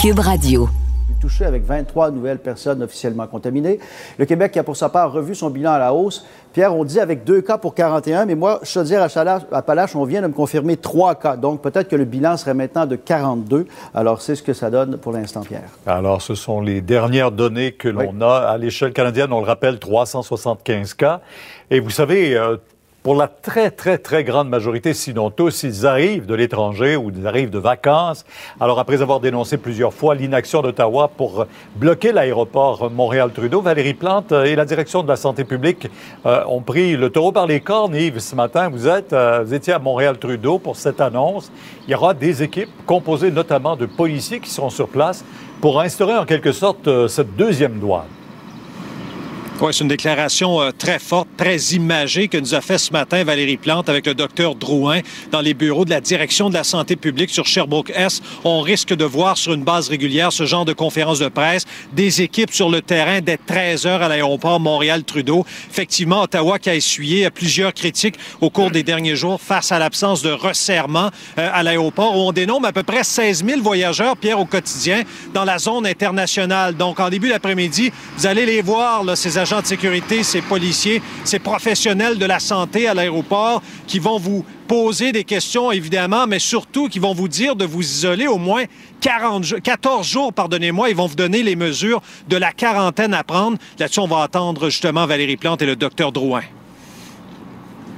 Cube Radio touché avec 23 nouvelles personnes officiellement contaminées. Le Québec qui a pour sa part revu son bilan à la hausse. Pierre, on dit avec deux cas pour 41, mais moi, je te dire à Palache, on vient de me confirmer trois cas. Donc peut-être que le bilan serait maintenant de 42. Alors c'est ce que ça donne pour l'instant, Pierre. Alors ce sont les dernières données que l'on a à l'échelle canadienne. On le rappelle, 375 cas. Et vous savez, euh, pour la très, très, très grande majorité, sinon tous, ils arrivent de l'étranger ou ils arrivent de vacances. Alors, après avoir dénoncé plusieurs fois l'inaction d'Ottawa pour bloquer l'aéroport Montréal-Trudeau, Valérie Plante et la direction de la santé publique euh, ont pris le taureau par les cornes. Yves, ce matin, vous, êtes, euh, vous étiez à Montréal-Trudeau pour cette annonce. Il y aura des équipes composées notamment de policiers qui seront sur place pour instaurer en quelque sorte euh, cette deuxième douane. Oui, c'est une déclaration euh, très forte, très imagée que nous a fait ce matin Valérie Plante avec le docteur Drouin dans les bureaux de la direction de la santé publique sur Sherbrooke-S. On risque de voir sur une base régulière ce genre de conférence de presse, des équipes sur le terrain dès 13 heures à l'aéroport Montréal-Trudeau. Effectivement, Ottawa qui a essuyé plusieurs critiques au cours des derniers jours face à l'absence de resserrement euh, à l'aéroport où on dénombre à peu près 16 000 voyageurs, Pierre, au quotidien dans la zone internationale. Donc, en début d'après-midi, vous allez les voir, là, ces agents de sécurité, ces policiers, ces professionnels de la santé à l'aéroport qui vont vous poser des questions, évidemment, mais surtout qui vont vous dire de vous isoler au moins 40, 14 jours, pardonnez-moi. Ils vont vous donner les mesures de la quarantaine à prendre. Là-dessus, on va attendre justement Valérie Plante et le docteur Drouin.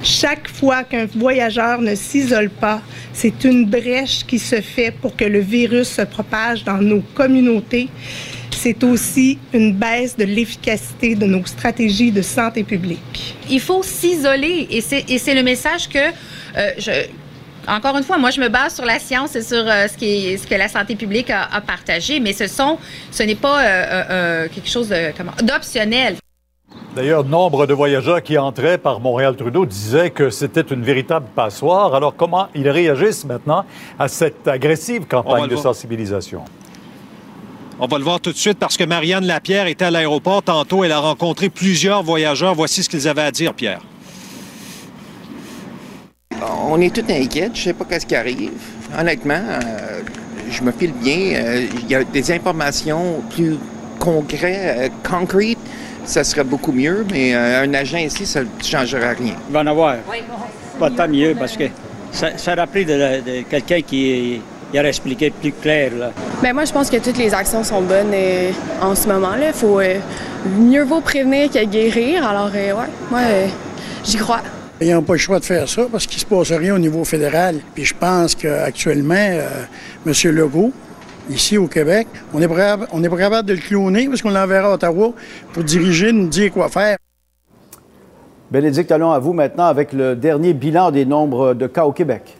Chaque fois qu'un voyageur ne s'isole pas, c'est une brèche qui se fait pour que le virus se propage dans nos communautés c'est aussi une baisse de l'efficacité de nos stratégies de santé publique. Il faut s'isoler et c'est le message que euh, je, encore une fois, moi, je me base sur la science et sur euh, ce, qui ce que la santé publique a, partagé, mais ce sont, ce n'est pas euh, quelque chose d'optionnel. D'ailleurs, nombre de voyageurs qui entraient par Montréal-Trudeau disaient que c'était une véritable passoire. Alors, comment ils réagissent maintenant à cette agressive campagne de sensibilisation? On va le voir tout de suite parce que Marianne Lapierre était à l'aéroport tantôt. Elle a rencontré plusieurs voyageurs. Voici ce qu'ils avaient à dire, Pierre. On est tout inquiets. Je ne sais pas qu'est-ce qui arrive. Honnêtement, euh, je me file bien. Euh, il y a des informations plus concrètes, euh, concrètes. Ça serait beaucoup mieux, mais un agent ici, ça ne changera rien. Il va en avoir. Pas tant mieux parce que ça, ça rappelle de quelqu'un qui est il aurait expliqué plus clair. Là. Bien, moi, je pense que toutes les actions sont bonnes euh, en ce moment. Là. Faut, euh, mieux vaut prévenir que guérir. Alors, euh, ouais, moi, j'y crois. Ils n'ont pas le choix de faire ça parce qu'il ne se passe rien au niveau fédéral. Puis je pense qu'actuellement, M. Legault, ici au Québec, on est, pas, on est capable de le cloner parce qu'on l'enverra à Ottawa pour diriger, nous dire quoi faire. Bénédicte, allons à vous maintenant avec le dernier bilan des nombres de cas au Québec.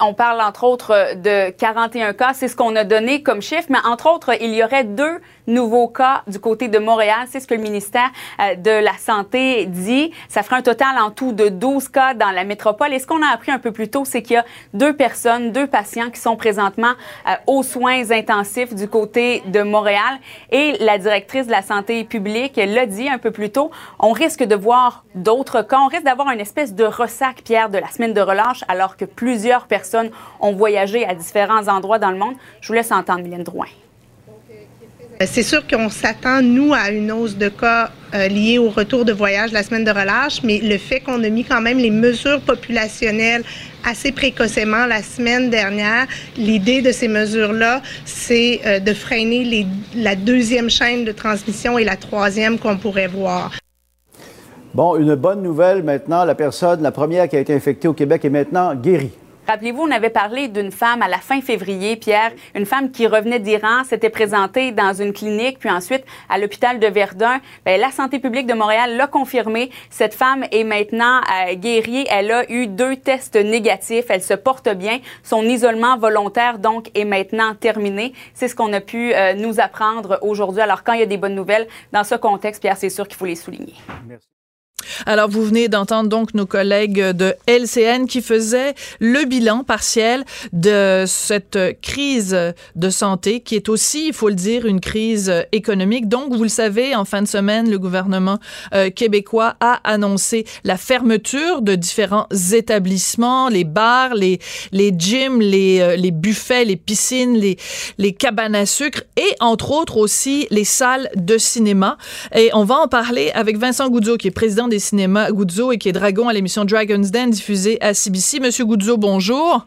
On parle entre autres de 41 cas, c'est ce qu'on a donné comme chiffre, mais entre autres, il y aurait deux nouveaux cas du côté de Montréal. C'est ce que le ministère euh, de la Santé dit. Ça ferait un total en tout de 12 cas dans la métropole. Et ce qu'on a appris un peu plus tôt, c'est qu'il y a deux personnes, deux patients qui sont présentement euh, aux soins intensifs du côté de Montréal. Et la directrice de la santé publique l'a dit un peu plus tôt, on risque de voir d'autres cas. On risque d'avoir une espèce de ressac, Pierre, de la semaine de relâche, alors que plusieurs personnes ont voyagé à différents endroits dans le monde. Je vous laisse entendre Mylène Drouin. C'est sûr qu'on s'attend, nous, à une hausse de cas euh, liés au retour de voyage la semaine de relâche, mais le fait qu'on a mis quand même les mesures populationnelles assez précocement la semaine dernière, l'idée de ces mesures-là, c'est euh, de freiner la deuxième chaîne de transmission et la troisième qu'on pourrait voir. Bon, une bonne nouvelle maintenant, la personne, la première qui a été infectée au Québec est maintenant guérie. Rappelez-vous, on avait parlé d'une femme à la fin février, Pierre, une femme qui revenait d'Iran, s'était présentée dans une clinique, puis ensuite à l'hôpital de Verdun. Bien, la santé publique de Montréal l'a confirmé. Cette femme est maintenant euh, guérie. Elle a eu deux tests négatifs. Elle se porte bien. Son isolement volontaire, donc, est maintenant terminé. C'est ce qu'on a pu euh, nous apprendre aujourd'hui. Alors, quand il y a des bonnes nouvelles dans ce contexte, Pierre, c'est sûr qu'il faut les souligner. Merci. Alors, vous venez d'entendre donc nos collègues de LCN qui faisaient le bilan partiel de cette crise de santé qui est aussi, il faut le dire, une crise économique. Donc, vous le savez, en fin de semaine, le gouvernement euh, québécois a annoncé la fermeture de différents établissements, les bars, les, les gyms, les, euh, les buffets, les piscines, les, les cabanes à sucre et, entre autres, aussi les salles de cinéma. Et on va en parler avec Vincent Goudzo, qui est président des cinémas Goudzo et qui est dragon à l'émission Dragon's Den diffusée à CBC. Monsieur Goudzo, bonjour.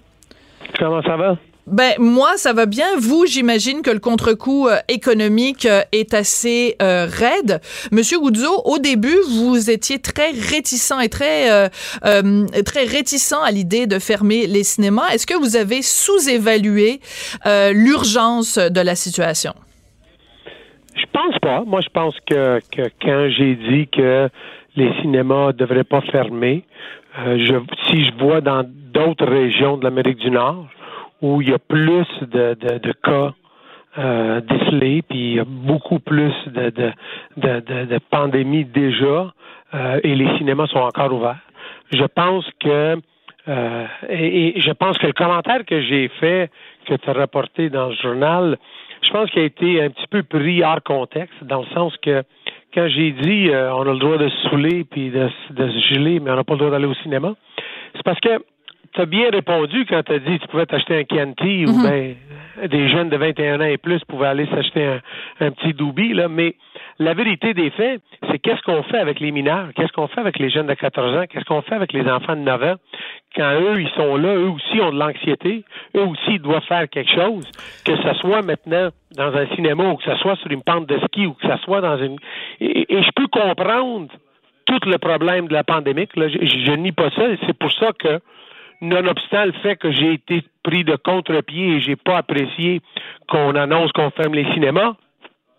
Comment ça va? Ben moi ça va bien. Vous, j'imagine que le contre-coup euh, économique euh, est assez euh, raide. Monsieur Goudzo, au début, vous étiez très réticent et très très réticent à l'idée de fermer les cinémas. Est-ce que vous avez sous-évalué l'urgence de la situation? Je pense pas. Moi, je pense que, que quand j'ai dit que les cinémas devraient pas fermer, je, si je vois dans d'autres régions de l'Amérique du Nord où il y a plus de, de, cas euh, décelés, puis il y a beaucoup plus de, de, de, pandémies déjà, euh, et les cinémas sont encore ouverts. Je pense que euh, et, je pense que le commentaire que j'ai fait, que tu as rapporté dans le journal, je pense qu'il a été un petit peu pris hors contexte, dans le sens que quand j'ai dit euh, on a le droit de se saouler puis de, de se geler, mais on n'a pas le droit d'aller au cinéma, c'est parce que tu as bien répondu quand tu as dit que tu pouvais t'acheter un Chianti ou mhm. bien des jeunes de 21 ans et plus pouvaient aller s'acheter un, un, petit Doubi, là, mais la vérité des faits, c'est qu'est-ce qu'on fait avec les mineurs, qu'est-ce qu'on fait avec les jeunes de 14 ans, qu'est-ce qu'on fait avec les enfants de 9 ans, quand eux, ils sont là, eux aussi ont de l'anxiété, eux aussi ils doivent faire quelque chose, que ce soit maintenant dans un cinéma ou que ce soit sur une pente de ski ou que ce soit dans une... Et, et je peux comprendre tout le problème de la pandémie, là, je, je, je nie pas ça, c'est pour ça que nonobstant le fait que j'ai été pris de contre-pied et j'ai pas apprécié qu'on annonce qu'on ferme les cinémas,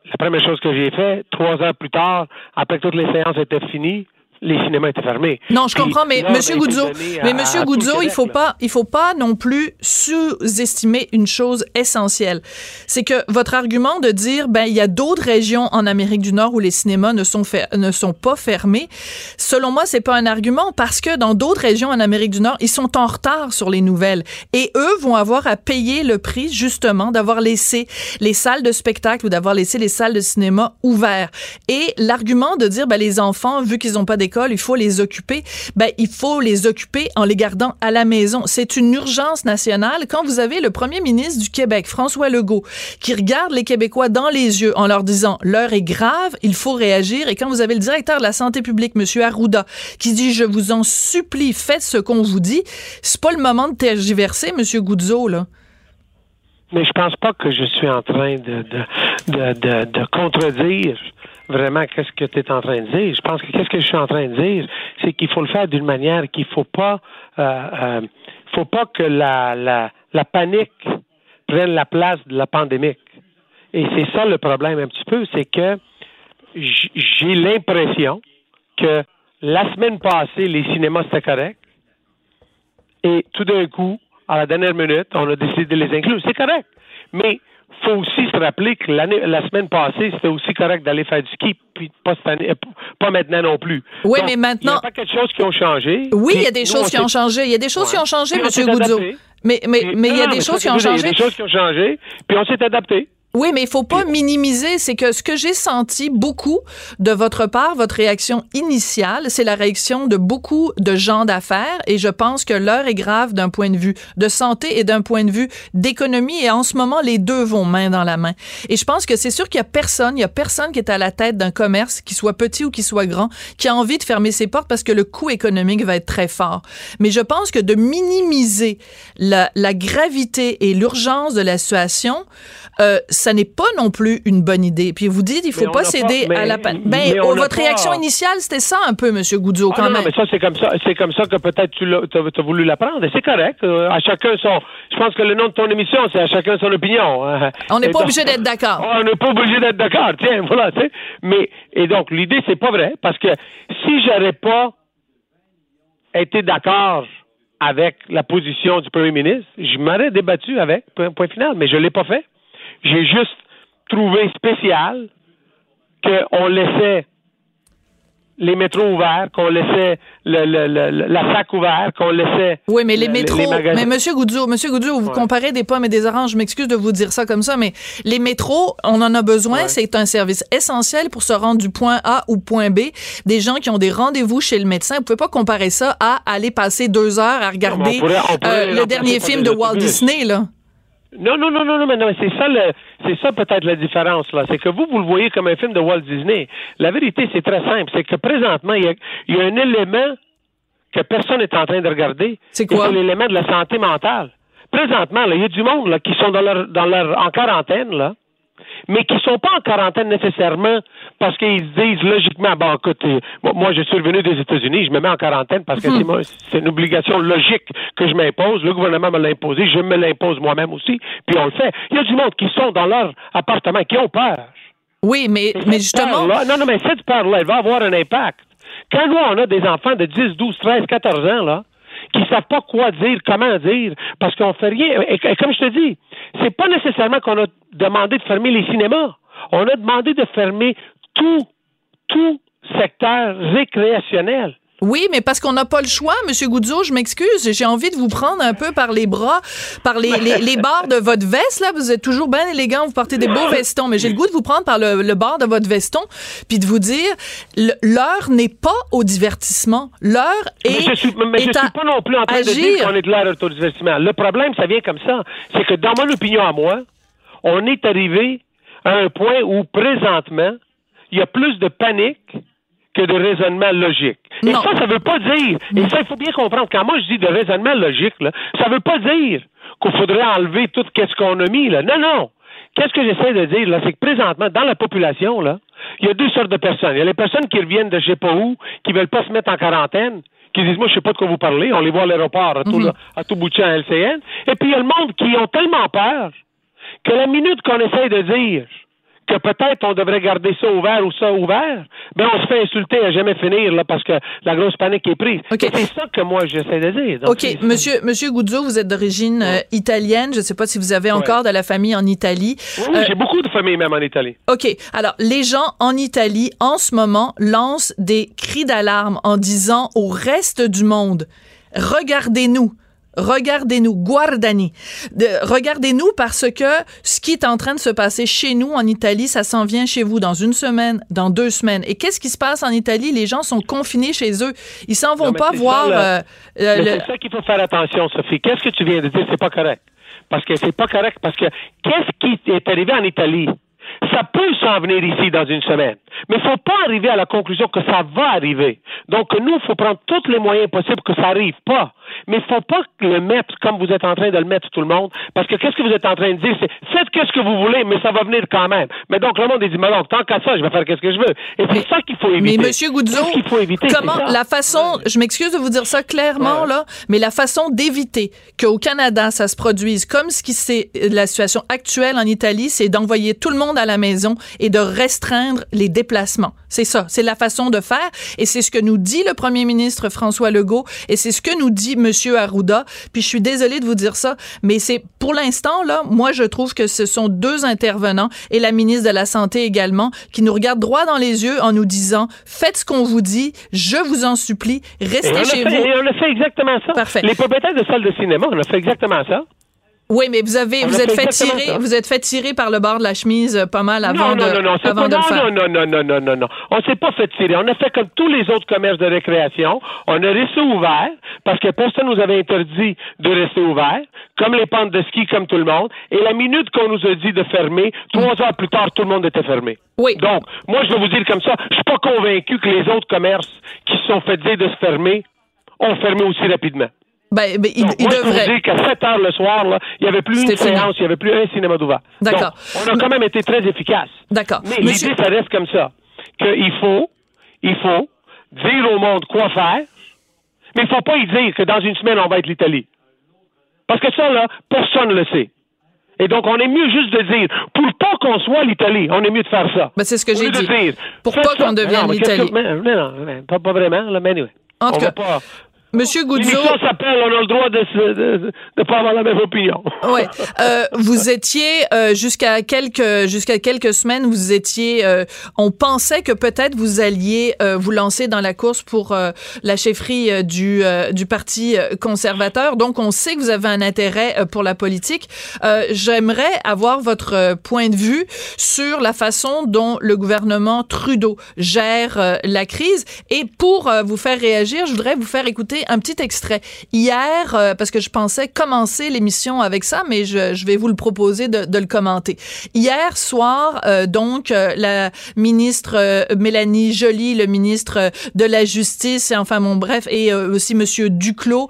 la première chose que j'ai fait, trois heures plus tard, après que toutes les séances étaient finies, les cinémas étaient fermés. Non, je comprends, mais Monsieur Goudzo, mais Monsieur Goudzo, il faut pas, il faut pas non plus sous-estimer une chose essentielle, c'est que votre argument de dire ben il y a d'autres régions en Amérique du Nord où les cinémas ne sont ne sont pas fermés, selon moi c'est pas un argument parce que dans d'autres régions en Amérique du Nord ils sont en retard sur les nouvelles et eux vont avoir à payer le prix justement d'avoir laissé les salles de spectacle ou d'avoir laissé les salles de cinéma ouvertes. Et l'argument de dire ben les enfants vu qu'ils n'ont pas des il faut les occuper. Ben, il faut les occuper en les gardant à la maison. C'est une urgence nationale. Quand vous avez le premier ministre du Québec, François Legault, qui regarde les Québécois dans les yeux en leur disant l'heure est grave, il faut réagir. Et quand vous avez le directeur de la santé publique, Monsieur Arruda, qui dit je vous en supplie, faites ce qu'on vous dit, c'est pas le moment de tergiverser, Monsieur Goudzo, là. Mais je pense pas que je suis en train de, de, de, de contredire vraiment qu'est-ce que tu es en train de dire? Je pense que qu'est-ce que je suis en train de dire, c'est qu'il faut le faire d'une manière qu'il faut pas euh, euh, faut pas que la, la, la panique prenne la place de la pandémie. Et c'est ça le problème un petit peu, c'est que j'ai l'impression que la semaine passée, les cinémas c'était correct. Et tout d'un coup, à la dernière minute, on a décidé de les inclure. C'est correct. Mais faut aussi se rappeler que l'année, la semaine passée, c'était aussi correct d'aller faire du ski, puis pas cette année, pas maintenant non plus. Oui, mais maintenant. Il y a pas quelque chose qui ont changé. Oui, il y a des choses qui ont changé. Il y a des choses qui ont changé, M. Goudzo. Mais, mais, mais il y a des choses qui ont changé. Il y a des choses qui ont changé, puis on s'est adapté. Oui, mais il faut pas minimiser. C'est que ce que j'ai senti beaucoup de votre part, votre réaction initiale, c'est la réaction de beaucoup de gens d'affaires. Et je pense que l'heure est grave d'un point de vue de santé et d'un point de vue d'économie. Et en ce moment, les deux vont main dans la main. Et je pense que c'est sûr qu'il y a personne, il y a personne qui est à la tête d'un commerce, qui soit petit ou qui soit grand, qui a envie de fermer ses portes parce que le coût économique va être très fort. Mais je pense que de minimiser la, la gravité et l'urgence de la situation, euh, ça n'est pas non plus une bonne idée. Puis vous dites, il faut pas céder à la Ben, votre réaction initiale, c'était ça un peu, Monsieur Goudzo, ah, quand même. Non, mais ça, c'est comme ça, c'est comme ça que peut-être tu as, voulu l'apprendre. Et c'est correct. Euh, à chacun son. Je pense que le nom de ton émission, c'est à chacun son opinion. Hein. On n'est pas obligé d'être d'accord. On n'est pas obligé d'être d'accord. Tiens, voilà, tu sais. Mais et donc l'idée, c'est pas vrai, parce que si j'aurais pas été d'accord avec la position du premier ministre, je m'aurais débattu avec, point, point final, mais je l'ai pas fait. J'ai juste trouvé spécial qu'on laissait les métros ouverts, qu'on laissait le, le, le, la fac ouverte, qu'on laissait. Oui, mais les métros. mais Monsieur Goudzo, Monsieur Goudzo, vous comparez des pommes et des oranges. Je m'excuse de vous dire ça comme ça, mais les métros, on en a besoin. C'est un service essentiel pour se rendre du point A au point B. Des gens qui ont des rendez-vous chez le médecin. Vous pouvez pas comparer ça à aller passer deux heures à regarder euh, le dernier film de Walt Disney, là. Non, non, non, non, non, mais non, c'est ça, c'est ça peut-être la différence là. C'est que vous, vous le voyez comme un film de Walt Disney. La vérité, c'est très simple. C'est que présentement, il y a, un élément que personne n'est en train de regarder. C'est quoi? C'est l'élément de la santé mentale. Présentement, il y a du monde là, qui sont dans leur, dans leur, en quarantaine, là, mais qui ne sont pas en quarantaine nécessairement parce qu'ils se disent logiquement, bon, écoute, euh, moi, je suis revenu des États-Unis, je me mets en quarantaine parce que hmm. c'est une obligation logique que je m'impose. Le gouvernement me l'a imposé, je me l'impose moi-même aussi, puis on le fait. Il y a du monde qui sont dans leur appartement, qui ont peur. Oui, mais, mais justement. non, non, mais cette peur-là, elle va avoir un impact. Quand nous, on a des enfants de 10, 12, 13, 14 ans, là, qui savent pas quoi dire, comment dire, parce qu'on fait rien. Et, comme je te dis, c'est pas nécessairement qu'on a demandé de fermer les cinémas. On a demandé de fermer tout, tout secteur récréationnel. Oui, mais parce qu'on n'a pas le choix, Monsieur Goudzo, je m'excuse, j'ai envie de vous prendre un peu par les bras, par les, les, barres de votre veste, là. Vous êtes toujours bien élégant, vous portez des beaux vestons, mais j'ai le goût de vous prendre par le, le bord de votre veston, puis de vous dire, l'heure n'est pas au divertissement. L'heure est. Mais je suis, mais je suis pas non plus en train de dire qu'on est de l'heure au divertissement. Le problème, ça vient comme ça. C'est que dans mon opinion à moi, on est arrivé à un point où présentement, il y a plus de panique que de raisonnement logique. Et ça, ça veut pas dire, et ça, il faut bien comprendre, quand moi je dis de raisonnement logique, là, ça veut pas dire qu'il faudrait enlever tout ce qu'on a mis, là. Non, non. Qu'est-ce que j'essaie de dire, là, c'est que présentement, dans la population, là, il y a deux sortes de personnes. Il y a les personnes qui reviennent de je sais pas où, qui veulent pas se mettre en quarantaine, qui disent, moi, je sais pas de quoi vous parlez, on les voit à l'aéroport, à, tout, mhm. à tout bout de champ à LCN. Et puis, il y a le monde qui ont tellement peur que la minute qu'on essaie de dire que peut-être on devrait garder ça ouvert ou ça ouvert, ben on se fait insulter à jamais finir là parce que la grosse panique est prise. C'est ça que moi j'essaie de dire. OK, monsieur monsieur Guzzo, vous êtes d'origine euh, italienne, je ne sais pas si vous avez encore de la famille en Italie. Oui, euh, j'ai beaucoup de familles même en Italie. OK. Alors, les gens en Italie en ce moment lancent des cris d'alarme en disant au reste du monde Regardez-nous. Regardez-nous, guardani. Regardez-nous parce que ce qui est en train de se passer chez nous en Italie, ça s'en vient chez vous dans une semaine, dans deux semaines. Et qu'est-ce qui se passe en Italie? Les gens sont confinés chez eux. Ils s'en vont pas voir. Euh, euh, c'est ça qu'il faut faire attention, Sophie. Qu'est-ce que tu viens de dire? C'est pas correct. Parce que c'est pas correct. Parce que qu'est-ce qui est arrivé en Italie? Ça peut s'en venir ici dans une semaine. Mais il ne faut pas arriver à la conclusion que ça va arriver. Donc, nous, il faut prendre tous les moyens possibles que ça n'arrive pas. Mais il ne faut pas le mettre comme vous êtes en train de le mettre tout le monde. Parce que qu'est-ce que vous êtes en train de dire? C'est faites ce que vous voulez, mais ça va venir quand même. Mais donc, le monde dit, mais donc, tant qu'à ça, je vais faire qu'est-ce que je veux. Et c'est ça qu'il faut éviter. Mais Monsieur Goudzo, qu'il faut éviter, comment la façon, je m'excuse de vous dire ça clairement, là, mais la façon d'éviter qu'au Canada, ça se produise comme ce qui c'est la situation actuelle en Italie, c'est d'envoyer tout le monde à la maison et de restreindre les déplacements. C'est ça. C'est la façon de faire. Et c'est ce que nous dit le premier ministre François Legault. Et c'est ce que nous dit Monsieur Arruda. Puis je suis désolée de vous dire ça, mais c'est pour l'instant, là, moi, je trouve que ce sont deux intervenants et la ministre de la Santé également qui nous regardent droit dans les yeux en nous disant faites ce qu'on vous dit, je vous en supplie, restez chez vous. Et on a fait exactement ça. Parfait. Les propriétaires de salles de cinéma, on a fait exactement ça. Oui, mais vous avez, vous êtes fait tirer, vous êtes fait tirer par le bord de la chemise euh, pas mal avant de, non, non, avant de le faire. Non, non, non, non, non, non, non. On s'est pas fait tirer. On a fait comme tous les autres commerces de récréation. On a resté ouvert parce que personne nous avait interdit de rester ouvert, comme les pentes de ski, comme tout le monde. Et la minute qu'on nous a dit de fermer, trois heures plus tard, tout le monde était fermé. Oui. Donc, moi, je vais vous dire comme ça, je suis pas convaincu que les autres commerces qui se sont fait dire de se fermer ont fermé aussi rapidement. Ben, ben il, Donc, il moi, devrait. Je vous dis qu'à 7 heures le soir, là, il n'y avait plus une séance, il n'y avait plus un cinéma d'ouvert. D'accord. On a quand même été très efficace. D'accord. Mais l'idée, ça reste comme ça. Qu'il faut, il faut dire au monde quoi faire, mais il ne faut pas y dire que dans une semaine, on va être l'Italie. Parce que ça, là, personne ne le sait. Et donc, on est mieux juste de dire, pour pas qu'on soit l'Italie, on est mieux de faire ça. Ben, c'est ce que j'ai dit. Dire, pour pas qu'on devienne l'Italie. Non, non, pas, vraiment, là, mais anyway. En tout on cas, va pas Monsieur Goudzo. S'appelle On a le droit de ne pas avoir la même opinion. ouais. Euh, vous étiez euh, jusqu'à quelques jusqu'à quelques semaines, vous étiez. Euh, on pensait que peut-être vous alliez euh, vous lancer dans la course pour euh, la chefferie du du parti conservateur. Donc, on sait que vous avez un intérêt pour la politique. J'aimerais avoir votre point de vue sur la façon dont le gouvernement Trudeau gère la crise. Et pour vous faire réagir, je voudrais vous faire écouter un petit extrait. Hier, euh, parce que je pensais commencer l'émission avec ça, mais je, vais vous le proposer de, le commenter. Hier soir, euh, donc, euh, la ministre Mélanie Joly, le ministre de la Justice, et enfin, bon, bref, et aussi Monsieur Duclos,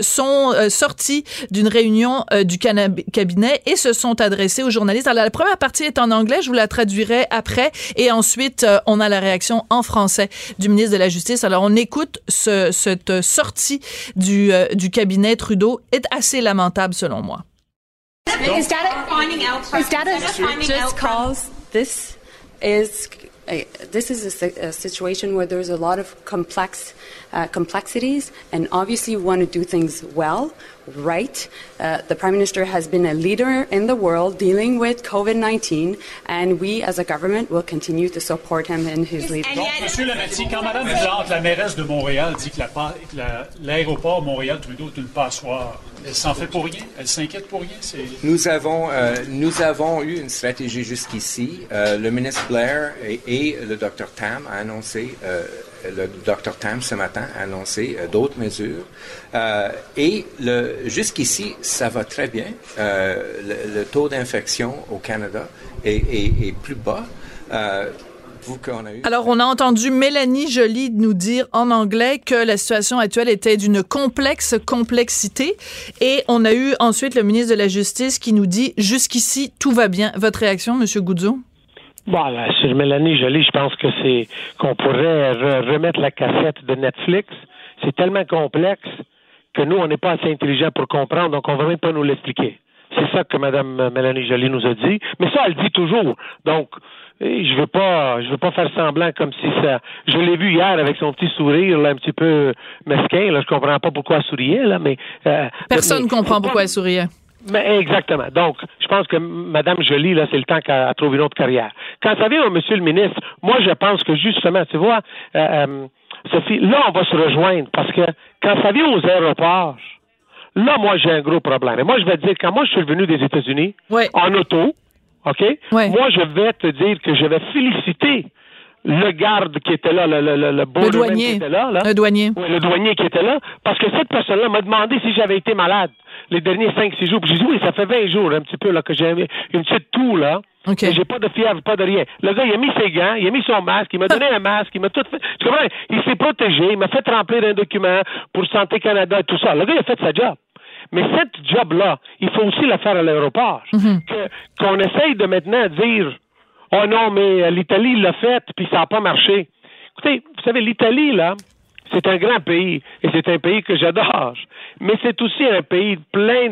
sont sortis d'une réunion du cabinet et se sont adressés aux journalistes. Alors, la première partie est en anglais, je vous la traduirai après, et ensuite, on a la réaction en français du ministre de la Justice. Alors, on écoute ce, cette sortie du, euh, du cabinet Trudeau est assez lamentable selon moi. Is finding out? Is data just calls this is a, this is a, a, situation where there's a lot of complex uh, complexities, and obviously we want to do things well, right? Uh, the Prime Minister has been a leader in the world dealing with COVID 19, and we as a government will continue to support him in his leadership. Donc, Monsieur Lametti, quand Mme Plante, la mairesse de Montréal, dit que l'aéroport Montréal-Trudeau est une passoire, elle s'en fait pour rien? Elle s'inquiète pour rien? Nous avons, euh, nous avons eu une stratégie jusqu'ici. Euh, le ministre Blair et, et, le Dr. Tam a annoncé euh, le Dr Tam ce matin a annoncé euh, d'autres mesures. Euh, et jusqu'ici, ça va très bien. Euh, le, taux d'infection au Canada est, plus bas. Alors, on a entendu Mélanie Joly nous dire en anglais que la situation actuelle était d'une complexe complexité. Et on a eu ensuite le ministre de la Justice qui nous dit jusqu'ici, tout va bien. Votre réaction, Monsieur Goudzo? Bon, là, sur Mélanie Jolie, je pense que c'est qu'on pourrait remettre la cassette de Netflix. C'est tellement complexe que nous, on n'est pas assez intelligents pour comprendre, donc on ne va même pas nous l'expliquer. C'est ça que Mme Mélanie Jolie nous a dit. Mais ça, elle dit toujours. Donc, eh, je veux pas, je veux pas faire semblant comme si ça. Je l'ai vu hier avec son petit sourire, là, un petit peu mesquin. Là, je comprends pas pourquoi elle souriait, là, mais. Euh, Personne ne comprend pourquoi elle souriait. Mais exactement. Donc, je pense que Mme Jolie, là, c'est le temps qu'elle trouve une autre carrière. Quand ça vient au Monsieur le ministre, moi, je pense que justement, tu vois, euh, euh, Sophie, là, on va se rejoindre parce que quand ça vient aux aéroports, là, moi, j'ai un gros problème. Et moi, je vais te dire, quand moi, je suis revenu des États-Unis, en auto, OK? Moi, je vais te dire que je vais féliciter le garde qui était là, le, le, le, le douanier. qui était là, là. Le douanier. Oui, le douanier qui était là, parce que cette personne-là m'a demandé si j'avais été malade les derniers 5-6 jours. Puis j'ai dit, oui, ça fait 20 jours, un petit peu, là, que j'ai une petite toux, là. Okay. J'ai pas de fièvre, pas de rien. Le gars, il a mis ses gants, il a mis son masque, il m'a donné un masque, il m'a tout fait. Tu comprends? Il s'est protégé, il m'a fait remplir un document pour Santé Canada et tout ça. Le gars, il a fait sa job. Mais cette job-là, il faut aussi la faire à l'aéroport. Mhm. Qu'on essaye de maintenant dire Oh non, mais l'Italie l'a fait, puis ça n'a pas marché. Écoutez, vous savez, l'Italie, là, c'est un grand pays et c'est un pays que j'adore. Mais c'est aussi un pays plein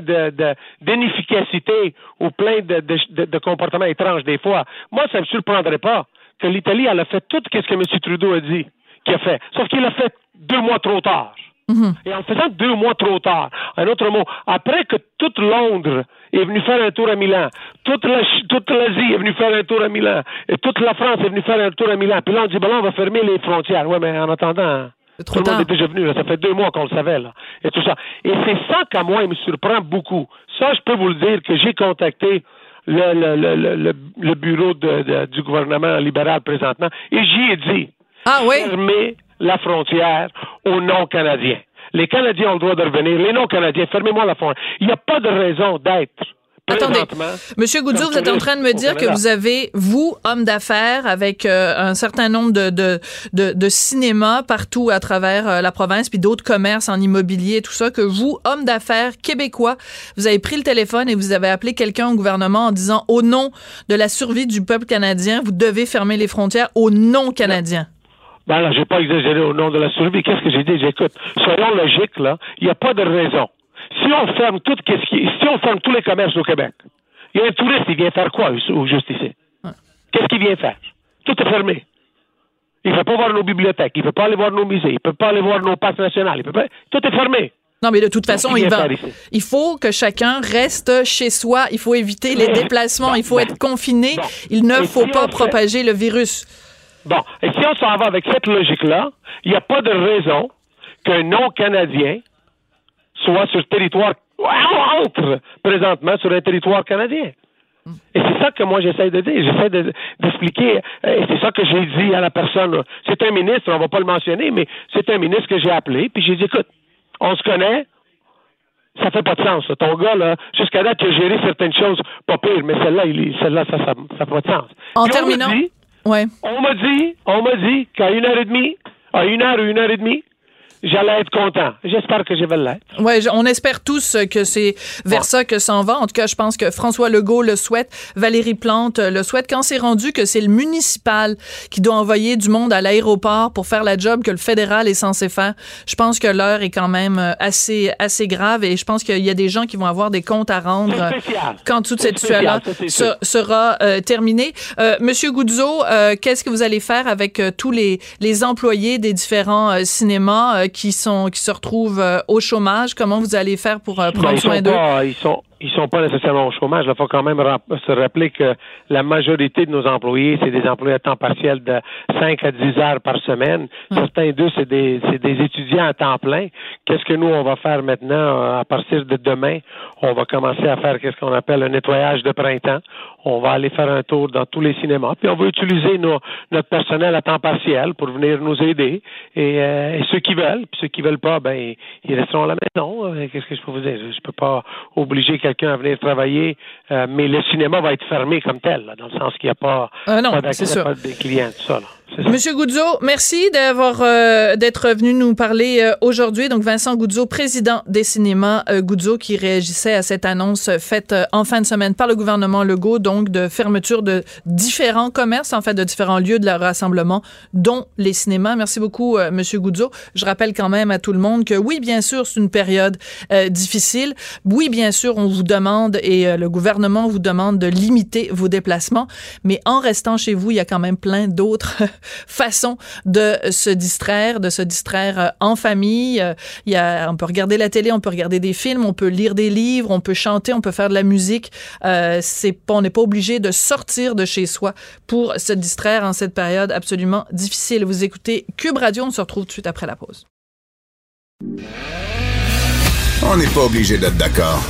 d'inefficacité ou plein de, comportements étranges des fois. Moi, ça ne me surprendrait pas que l'Italie, elle a fait tout ce que M. Trudeau a dit qu'il a fait. Sauf qu'il a fait deux mois trop tard. Mm-hmm. Et en faisant deux mois trop tard, un autre mot, après que toute Londres est venue faire un tour à Milan, toute l'Asie est venue faire un tour à Milan, et toute la France est venue faire un tour à Milan, puis là on dit, ben là, on va fermer les frontières. Oui, mais en attendant, tout le monde est déjà venu, ça fait deux mois qu'on le savait, là, et tout ça. Et c'est ça qu'à moi, il me surprend beaucoup. Ça, je peux vous le dire que j'ai contacté le, le, le, le, bureau de, du gouvernement libéral présentement, et j'y ai dit, ah, oui? fermez la frontière aux non-Canadiens. Les Canadiens ont le droit de revenir, les non-Canadiens, fermez-moi la frontière. Il n'y a pas de raison d'être Attendez, Monsieur Goudzou, vous êtes en train de me dire que vous avez, vous, homme d'affaires, avec euh, un certain nombre de, de, de, cinémas partout à travers euh, la province, puis d'autres commerces en immobilier et tout ça, que vous, homme d'affaires québécois, vous avez pris le téléphone et vous avez appelé quelqu'un au gouvernement en disant, au nom de la survie du peuple canadien, vous devez fermer les frontières aux non-Canadiens. Ben là, j'ai pas exagéré au nom de la survie. Qu'est-ce que j'ai dit? J'écoute. Selon logique, là, il n'y a pas de raison si on ferme tout, qu'est-ce qui, si on ferme tous les commerces au Québec, il y a un touriste, il vient faire quoi juste ici? Qu'est-ce qu'il vient faire? Tout est fermé. Il ne peut pas voir nos bibliothèques, il ne peut pas aller voir nos musées, il ne peut pas aller voir nos parcs nationaux, il peut pas... tout est fermé. Non, mais de toute façon, il, va, il faut que chacun reste chez soi. Il faut éviter les déplacements. il faut être confiné. il ne faut pas propager le virus. Bon, et si on s'en va avec cette logique-là, il n'y a pas de raison qu'un non-Canadien soit sur le territoire, entre présentement sur un territoire canadien. Et c'est ça que moi j'essaie de dire. J'essaie d'expliquer. et c'est ça que j'ai dit à la personne. C'est un ministre, on va pas le mentionner, mais c'est un ministre que j'ai appelé. Puis j'ai dit, écoute, on se connaît, ça fait pas de sens. Ton gars, là, jusqu'à là, tu as géré certaines choses pas pires, mais celle-là, celle-là, ça, ça, ça fait pas de sens. En terminant. Ouais. On m'a dit, on m'a dit qu'à une heure et demie, à une heure ou une heure et demie, j'allais être content. J'espère que je vais l'être. Ouais, on espère tous que c'est vers ça que s'en va. En tout cas, je pense que François Legault le souhaite, Valérie Plante le souhaite. Quand c'est rendu que c'est le municipal qui doit envoyer du monde à l'aéroport pour faire la job que le fédéral est censé faire, je pense que l'heure est quand même euh, assez assez grave et je pense qu'il y a des gens qui vont avoir des comptes à rendre euh, quand toute cette situation-là sera euh, terminée. Monsieur Goudzo, qu'est-ce que vous allez faire avec tous les les employés des différents cinémas qui sont qui se retrouvent euh, au chômage. Comment vous allez faire pour euh, prendre ben, soin d'eux? Ils sont ils sont pas nécessairement au chômage. Il faut quand même se rappeler que la majorité de nos employés, c'est des employés à temps partiel de 5 à 10 heures par semaine. Hum. Certains d'eux, c'est des, des étudiants à temps plein. Qu'est-ce que nous, on va faire maintenant euh, à partir de demain? On va commencer à faire qu'est-ce qu'on appelle un nettoyage de printemps. On va aller faire un tour dans tous les cinémas. Puis on va utiliser notre personnel à temps partiel pour venir nous aider. Et, euh, ceux qui veulent, puis ceux qui veulent pas, ben ils resteront à la maison. Euh, qu'est-ce que je peux vous dire? Je peux pas obliger quelqu'un quelqu'un à venir travailler, euh, mais le cinéma va être fermé comme tel, dans le sens qu'il n'y a pas, euh, non, pas des clients, tout ça. Là. Monsieur Goudzo, merci d'avoir euh, d'être venu nous parler euh, aujourd'hui. Donc Vincent Goudzo, président des cinémas euh, Goudzo, qui réagissait à cette annonce faite en fin de semaine par le gouvernement Legault, donc de fermeture de différents commerces, en fait, de différents lieux de leur rassemblement, dont les cinémas. Merci beaucoup, Monsieur Goudzo. Je rappelle quand même à tout le monde que oui, bien sûr, c'est une période difficile. Oui, bien sûr, on vous demande et le gouvernement vous demande de limiter vos déplacements, mais en restant chez vous, il y a quand même plein d'autres façon de se distraire, de se distraire euh, en famille. Euh, il y a, on peut regarder la télé, on peut regarder des films, on peut lire des livres, on peut chanter, on peut faire de la musique. Euh, c'est on n'est pas obligé de sortir de chez soi pour se distraire en cette période absolument difficile. Vous écoutez Cube Radio, on se retrouve tout de suite après la pause. On n'est pas obligé d'être d'accord.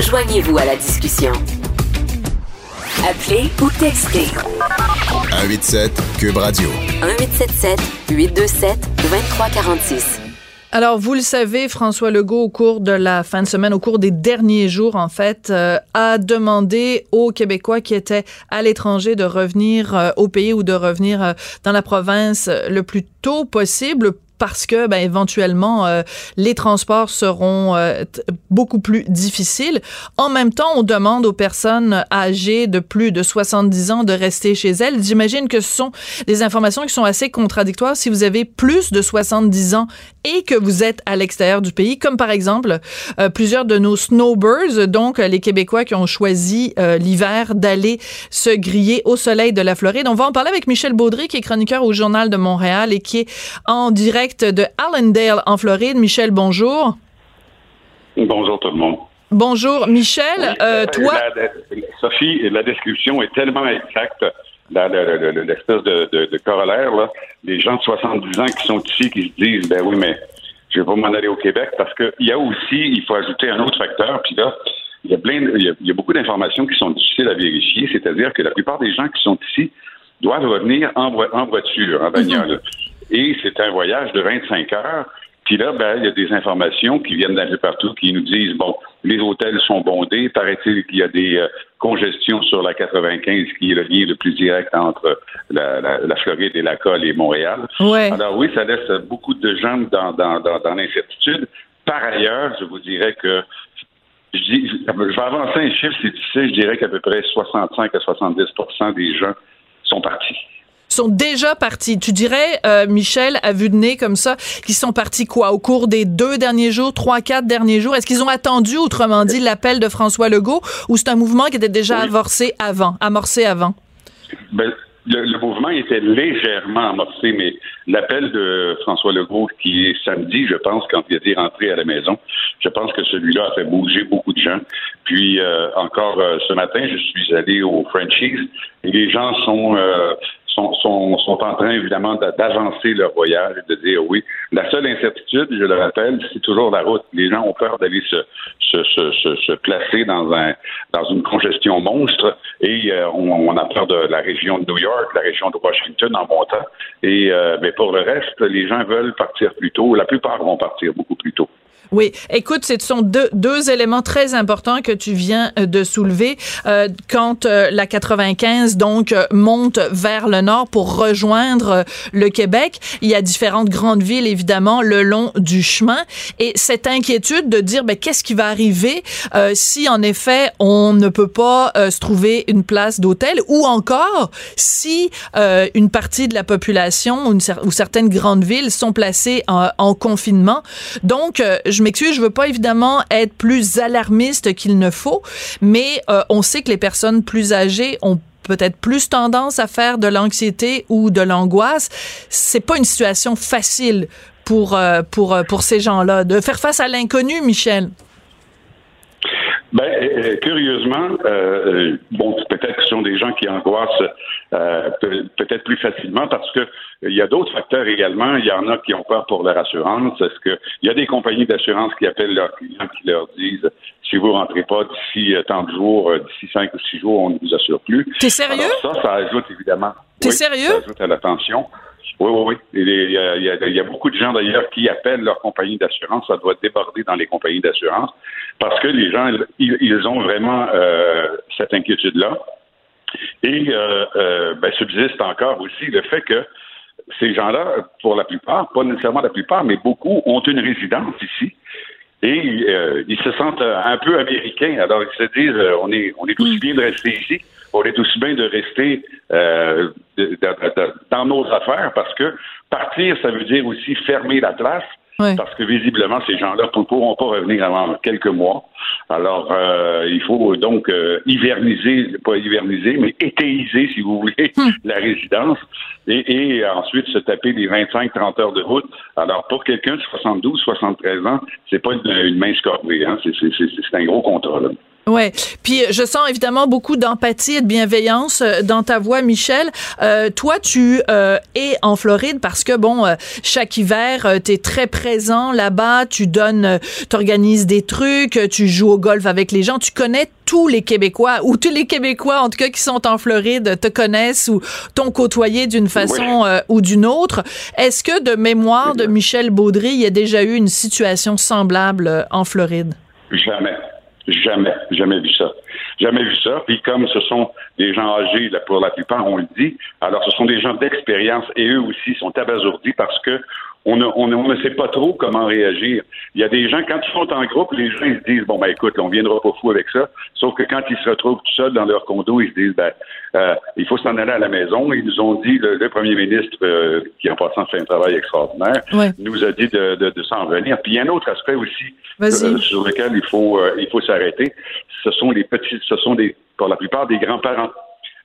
Joignez-vous à la discussion. Appelez ou textez. 187 Cube Radio. 1877 827 2346. Alors, vous le savez, François Legault, au cours de la fin de semaine, au cours des derniers jours, en fait, euh, a demandé aux Québécois qui étaient à l'étranger de revenir euh, au pays ou de revenir euh, dans la province le plus tôt possible parce que ben, éventuellement euh, les transports seront euh, beaucoup plus difficiles. En même temps, on demande aux personnes âgées de plus de 70 ans de rester chez elles. J'imagine que ce sont des informations qui sont assez contradictoires si vous avez plus de 70 ans et que vous êtes à l'extérieur du pays, comme par exemple euh, plusieurs de nos snowbirds, donc les Québécois qui ont choisi l'hiver d'aller se griller au soleil de la Floride. On va en parler avec Michel Baudry, qui est chroniqueur au Journal de Montréal et qui est en direct de Allendale en Floride. Michel, bonjour. Bonjour tout le monde. Bonjour, Michel. Euh, toi? Sophie, la description est tellement exacte. L'espèce de, de, corollaire, là, les gens de 70 ans qui sont ici, qui se disent, ben oui, mais je vais pas m'en aller au Québec parce qu'il y a aussi, il faut ajouter un autre facteur, puis là, il y a, plein, il y a, beaucoup d'informations qui sont difficiles à vérifier, c'est-à-dire que la plupart des gens qui sont ici doivent revenir en, en voiture, en bagnole. Et c'est un voyage de 25 heures. Puis là, ben, il y a des informations qui viennent d'un peu partout qui nous disent, bon, les hôtels sont bondés. Paraît-il qu'il y a des euh, congestions sur la 95, qui est le lien le plus direct entre la, Floride et la Colle et Montréal. Ouais. Alors oui, ça laisse beaucoup de gens dans, dans, dans, l'incertitude. Par ailleurs, je vous dirais que je, dis, je vais avancer un chiffre, c'est difficile, je dirais qu'à peu près 65 à 70% des gens sont partis sont déjà partis. Tu dirais, euh, Michel, à vue de nez comme ça, qu'ils sont partis quoi? Au cours des deux derniers jours, trois, quatre derniers jours? Est-ce qu'ils ont attendu, autrement dit, l'appel de François Legault, ou c'est un mouvement qui était déjà amorcé avant, amorcé avant? Ben, le, mouvement était légèrement amorcé, mais l'appel de François Legault, qui est samedi, je pense, quand il a dit rentrer à la maison, je pense que celui-là a fait bouger beaucoup de gens. Puis euh, encore euh, ce matin, je suis allé au Frenchies. Et les gens sont euh, sont, sont, sont en train, évidemment, d'avancer leur voyage et de dire oui. La seule incertitude, je le rappelle, c'est toujours la route. Les gens ont peur d'aller se, se, se, se, placer dans, un, dans une congestion monstre et euh, on, on, a peur de la région de New York, la région de Washington en montant. Et euh, mais pour le reste, les gens veulent partir plus tôt. La plupart vont partir beaucoup plus tôt. Oui, écoute, ce sont deux, deux éléments très importants que tu viens euh, de soulever. Euh, quand euh, la 95 donc euh, monte vers le nord pour rejoindre le Québec, il y a différentes grandes villes évidemment le long du chemin et cette inquiétude de dire ben qu'est-ce qui va arriver si en effet on ne peut pas se trouver une place d'hôtel ou encore si une partie de la population ou, une, certaines grandes villes sont placées en, en confinement. Donc m'excuse, je veux pas évidemment être plus alarmiste qu'il ne faut, mais euh, on sait que les personnes plus âgées ont peut-être plus tendance à faire de l'anxiété ou de l'angoisse. C'est pas une situation facile pour euh, pour euh, pour ces gens-là de faire face à l'inconnu, Michel. Ben, euh, curieusement, euh, bon, peut-être que ce sont des gens qui angoissent euh, peut-être plus facilement parce que il y a d'autres facteurs également. Il y en a qui ont peur pour leur assurance. Est-ce que il y a des compagnies d'assurance qui appellent leurs clients qui leur disent si vous rentrez pas d'ici tant de jours, d'ici cinq ou six jours, on ne vous assure plus. T'es sérieux? ça, ça ajoute évidemment. T'es sérieux? Ça ajoute à l'attention. Oui, oui, oui. Il y, a, il, y a, beaucoup de gens d'ailleurs qui appellent leur compagnie d'assurance. Ça doit déborder dans les compagnies d'assurance parce que les gens, ils, ont vraiment euh, cette inquiétude-là. Et euh, euh, ben, subsiste encore aussi le fait que ces gens-là, pour la plupart, pas nécessairement la plupart, mais beaucoup, ont une résidence ici. Et euh, ils se sentent un peu américains. Alors, ils se disent, on est, on est aussi bien de rester ici on est aussi bien de rester euh, dans nos affaires parce que partir, ça veut dire aussi fermer la place. Parce que visiblement, ces gens-là ne pourront pas revenir avant quelques mois. Alors, euh, il faut donc euh, hiverniser, pas hiverniser, mais éthéiser, si vous voulez, hmm. la résidence et, ensuite se taper des 25-30 heures de route. Alors, pour quelqu'un de 72, 73 ans, c'est pas une, une mince corvée. Hein? C'est un gros contrat. Là. Ouais. Puis je sens évidemment beaucoup d'empathie et de bienveillance euh, dans ta voix, Michel. Euh, toi, tu euh, es en Floride parce que bon, euh, chaque hiver, tu es très présent là-bas. Tu donnes, t'organises des trucs, tu joues au golf avec les gens. Tu connais tous les Québécois ou tous les Québécois en tout cas qui sont en Floride te connaissent ou t'ont côtoyé d'une façon ou d'une autre. Est-ce que de mémoire de Michel Baudry, il y a déjà eu une situation semblable en Floride? Jamais. Jamais, jamais vu ça. Jamais vu ça. Puis comme ce sont des gens âgés, pour la plupart, on le dit, alors ce sont des gens d'expérience et eux aussi sont abasourdis parce que on, ne sait pas trop comment réagir. Il y a des gens, quand ils sont en groupe, les gens ils se disent bon ben écoute, on viendra pas fou avec ça. Sauf que quand ils se retrouvent tout seuls dans leur condo, ils se disent ben euh, il faut s'en aller à la maison. Ils nous ont dit le, premier ministre euh, qui en passant fait un travail extraordinaire nous a dit de, de, de s'en venir. Puis il y a un autre aspect aussi euh, sur lequel il faut il faut s'arrêter. Ce sont les petits, ce sont des pour la plupart des grands-parents.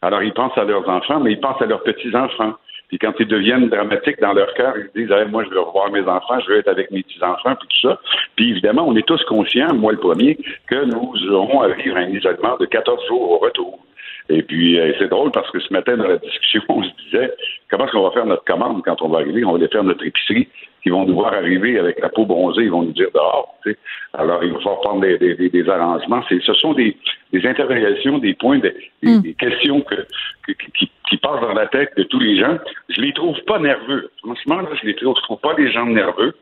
Alors ils pensent à leurs enfants, mais ils pensent à leurs petits enfants. Puis quand ils deviennent dramatiques dans leur cœur, ils disent moi je veux revoir mes enfants, je veux être avec mes petits enfants, puis tout ça. Puis évidemment, on est tous conscients, moi le premier, que nous aurons à vivre un isolement de 14 jours au retour. Et puis, euh, c'est drôle parce que ce matin, dans la discussion, on se disait comment est-ce qu'on va faire notre commande quand on va arriver? On va aller faire notre épicerie. Ils vont nous voir arriver avec la peau bronzée, ils vont nous dire dehors. Alors, il va falloir prendre des, des, des arrangements. Ce sont des, des interrogations, des points, des, hmm. des questions que, qui, qui, passent dans la tête de tous les gens. Je les trouve pas nerveux. Franchement, là, je les trouve, je trouve pas les gens nerveux,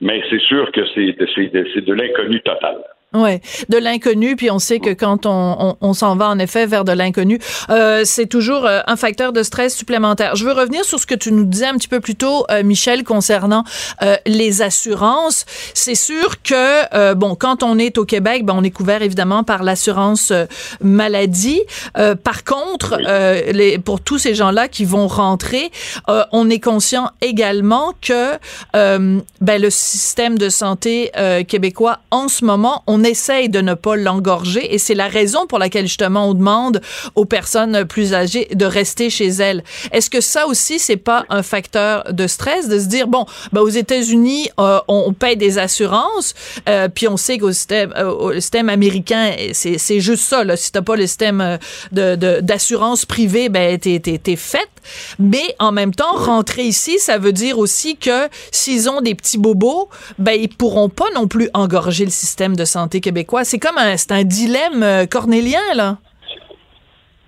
mais c'est sûr que c'est de, de l'inconnu total. Ouais, de l'inconnu, puis on sait que quand on, on, on s'en va en effet vers de l'inconnu, euh, c'est toujours euh, un facteur de stress supplémentaire. Je veux revenir sur ce que tu nous disais un petit peu plus tôt, euh, Michel, concernant euh, les assurances. C'est sûr que bon, quand on est au Québec, ben, on est couvert évidemment par l'assurance maladie. par contre, les, pour tous ces gens-là qui vont rentrer, on est conscient également que ben, le système de santé québécois en ce moment, on on essaye de ne pas l'engorger et c'est la raison pour laquelle justement on demande aux personnes plus âgées de rester chez elles. Est-ce que ça aussi c'est pas un facteur de stress de se dire bon, ben, aux États-Unis euh, on, paye des assurances, euh, puis on sait qu'au système, au système américain c'est juste ça là. Si t'as pas le système de d'assurance privée, ben t'es t'es faite. Mais en même temps, rentrer ici, ça veut dire aussi que s'ils ont des petits bobos, ben ils pourront pas non plus engorger le système de santé québécois. C'est comme un, c'est un dilemme euh, cornélien, là.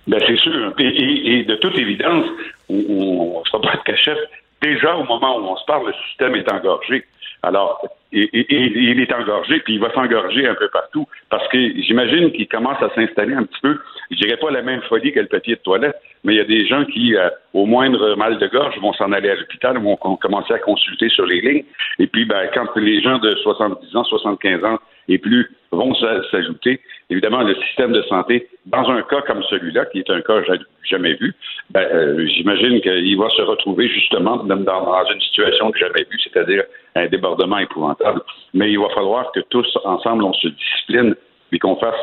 Ben, c'est sûr. Et, de toute évidence, on ne sera pas de cachette. Déjà, au moment où on se parle, le système est engorgé. Alors, il est engorgé, puis il va s'engorger un peu partout, parce que j'imagine qu'il commence à s'installer un petit peu, je dirais pas la même folie que le papier de toilette, mais il y a des gens qui, euh, au moindre mal de gorge, vont s'en aller à l'hôpital, vont commencer à consulter sur les lignes, et puis ben, quand les gens de 70 ans, 75 ans et plus vont s'ajouter. Évidemment, le système de santé, dans un cas comme celui-là, qui est un cas jamais vu, ben, euh, j'imagine qu'il va se retrouver justement dans, une situation que jamais vue, c'est-à-dire un débordement épouvantable. Mais il va falloir que tous ensemble on se discipline et qu'on fasse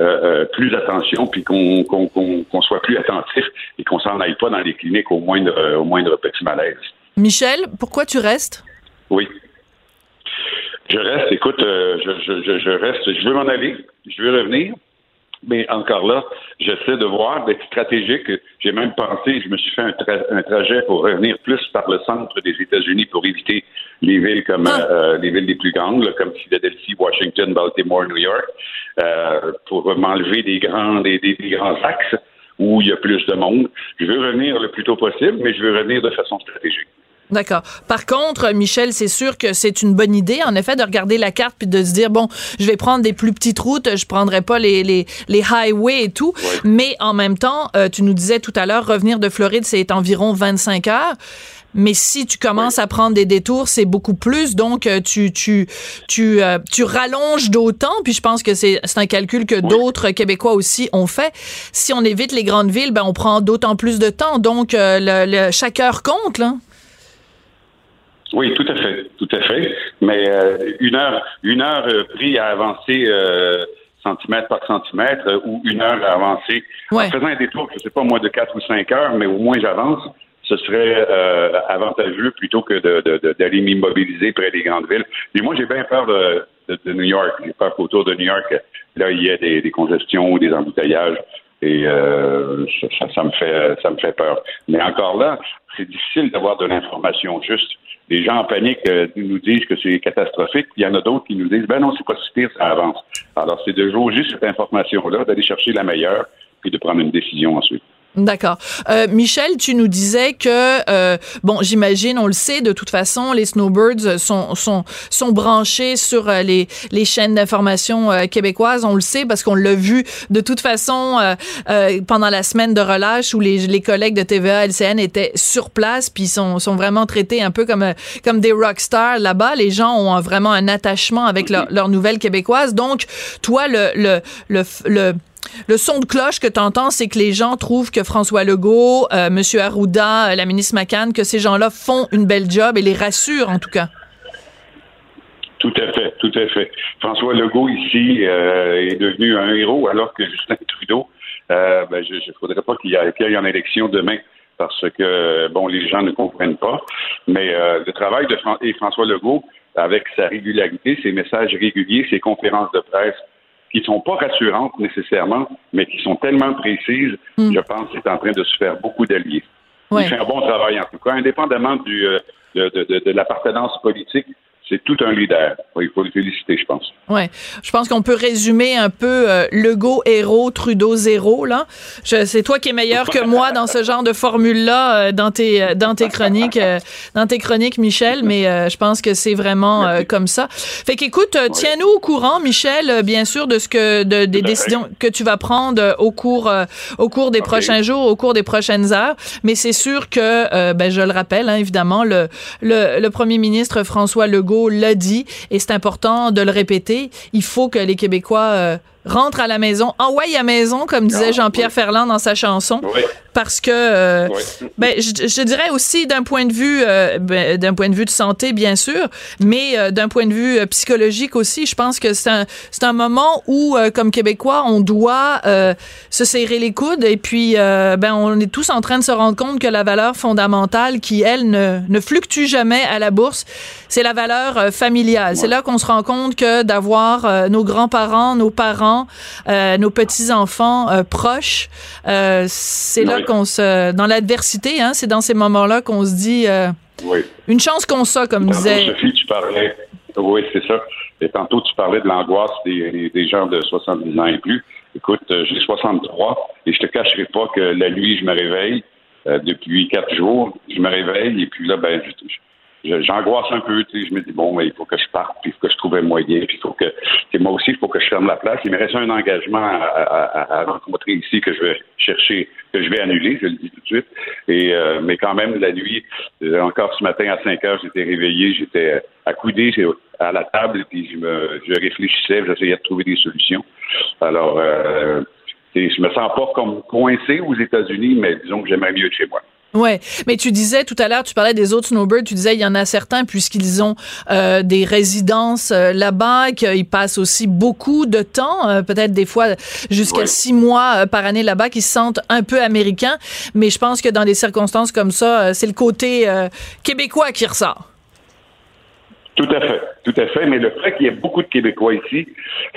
euh, euh, plus attention, puis qu'on soit plus attentif et qu'on s'en aille pas dans les cliniques au moindre, au moindre petit malaise. Michel, pourquoi tu restes? Oui. Je reste, écoute, euh, je, je, je, reste, je veux m'en aller, je veux revenir, mais encore là, j'essaie de voir, d'être stratégique. J'ai même pensé, je me suis fait un, un, trajet pour revenir plus par le centre des États-Unis pour éviter les villes comme ah. euh, les villes les plus grandes, comme Philadelphie, Washington, Baltimore, New York, euh, pour m'enlever des grands, des, des, des grands axes où il y a plus de monde. Je veux revenir le plus tôt possible, mais je veux revenir de façon stratégique. D'accord. Par contre, Michel, c'est sûr que c'est une bonne idée, en effet, de regarder la carte puis de se dire bon, je vais prendre des plus petites routes, je prendrai pas les les, les highways et tout. Mais en même temps, euh, tu nous disais tout à l'heure, revenir de Floride, c'est environ 25 heures. Mais si tu commences à prendre des détours, c'est beaucoup plus. Donc, euh, tu, tu, tu, euh, tu rallonges d'autant. Puis je pense que c'est un calcul que d'autres Québécois aussi ont fait. Si on évite les grandes villes, ben, on prend d'autant plus de temps. Donc, le, chaque heure compte, là. Oui, tout à fait, tout à fait. Mais euh, une heure, une heure euh, pris à avancer euh, centimètre par centimètre ou une heure à avancer en faisant un détour, je ne sais pas moins de quatre ou cinq heures, mais au moins j'avance. Ce serait avantageux plutôt que d'aller m'immobiliser près des grandes villes. Et moi, j'ai bien peur de, New York. J'ai peur qu'autour de New York, là, il y ait des, des congestions ou des embouteillages. Et ça, ça, me fait ça me fait peur. Mais encore là, c'est difficile d'avoir de l'information juste les gens en panique euh, nous disent que c'est catastrophique. Il y en a d'autres qui nous disent ben non, c'est pas si pire, ça avance. Alors, c'est de jauger cette information-là, d'aller chercher la meilleure, puis de prendre une décision ensuite. D'accord. Euh, Michel, tu nous disais que euh, bon, j'imagine, on le sait, de toute façon, les snowbirds sont sont sont branchés sur euh, les les chaînes d'information euh, québécoises. On le sait parce qu'on l'a vu de toute façon euh, pendant la semaine de relâche où les, les collègues de TVA LCN étaient sur place puis sont sont vraiment traités un peu comme comme des rockstars là-bas. Les gens ont vraiment un attachement avec leur, leur nouvelle québécoise. Donc, toi, le le le, le le son de cloche que tu entends, c'est que les gens trouvent que François Legault, euh, M. Arruda, euh, la ministre McCann, que ces gens-là font une belle job et les rassurent en tout cas. Tout à fait, tout à fait. François Legault ici euh, est devenu un héros alors que Justin Trudeau, ben, je ne faudrait pas qu'il y, ait en élection demain parce que bon, les gens ne comprennent pas. Mais le travail de François Legault, avec sa régularité, ses messages réguliers, ses conférences de presse, qui sont pas rassurantes nécessairement, mais qui sont tellement précises, hmm. je pense qu'il est en train de se faire beaucoup d'alliés. Il fait un bon travail en tout cas, indépendamment du, euh, de, de, de l'appartenance politique c'est tout un leader. Il faut le féliciter, je pense. Ouais, je pense qu'on peut résumer un peu euh, Legault héros, Trudeau zéro là. C'est toi qui es meilleur que moi dans ce genre de formule là euh, dans tes euh, dans tes chroniques euh, dans tes chroniques Michel, mais je pense que c'est vraiment comme ça. Fait qu'écoute, tiens-nous au courant Michel, bien sûr de ce que de, des décisions que tu vas prendre au cours au cours des prochains jours, au cours des prochaines heures, mais c'est sûr que ben je le rappelle hein, évidemment le, le le premier ministre François Legault l'a dit et c'est important de le répéter. Il faut que les Québécois euh, rentrent à la maison, envoient à maison, comme disait Jean-Pierre Ferland dans sa chanson. parce que euh, ben, je, je, dirais aussi d'un point de vue euh, ben, d'un point de vue de santé bien sûr mais euh, d'un point de vue euh, psychologique aussi je pense que c'est un c'est un moment où comme québécois on doit se serrer les coudes et puis ben on est tous en train de se rendre compte que la valeur fondamentale qui elle ne, ne fluctue jamais à la bourse c'est la valeur familiale. C'est là qu'on se rend compte que d'avoir nos grands-parents nos parents nos petits enfants proches c'est là qu'on se. Dans l'adversité, hein, c'est dans ces moments-là qu'on se dit. Euh, une chance qu'on ça, comme tantôt, disait. Sophie, tu parlais. Oui, c'est ça. Et tantôt, tu parlais de l'angoisse des, des, gens de 70 ans et plus. Écoute, euh, j'ai 63 et je te cacherai pas que la nuit, je me réveille. Euh, depuis quatre jours, je me réveille et puis là, ben, je, j'angoisse un peu, tu sais, je me dis bon, mais il faut que je parte, puis il faut que je trouve un moyen, puis il faut que, moi aussi, il faut que je ferme la place. Il me reste un engagement à, rencontrer ici que je vais chercher, que je vais annuler, je le dis tout de suite. Et euh, mais quand même, la nuit, euh, encore ce matin à 5 heures, j'étais réveillé, j'étais accoudé à la table, puis je me, je réfléchissais, j'essayais de trouver des solutions. Alors, euh, je me sens pas comme coincé aux États-Unis, mais disons que j'aimerais mieux chez moi. Ouais, mais tu disais tout à l'heure, tu parlais des autres snowbirds, tu disais il y en a certains puisqu'ils ont euh, des résidences euh, là-bas, qu'ils passent aussi beaucoup de temps, euh, peut-être des fois jusqu'à six mois par année là-bas, qui se sentent un peu américains. Mais je pense que dans des circonstances comme ça, c'est le côté québécois qui ressort. Tout à fait, tout à fait. Mais le fait qu'il y ait beaucoup de Québécois ici,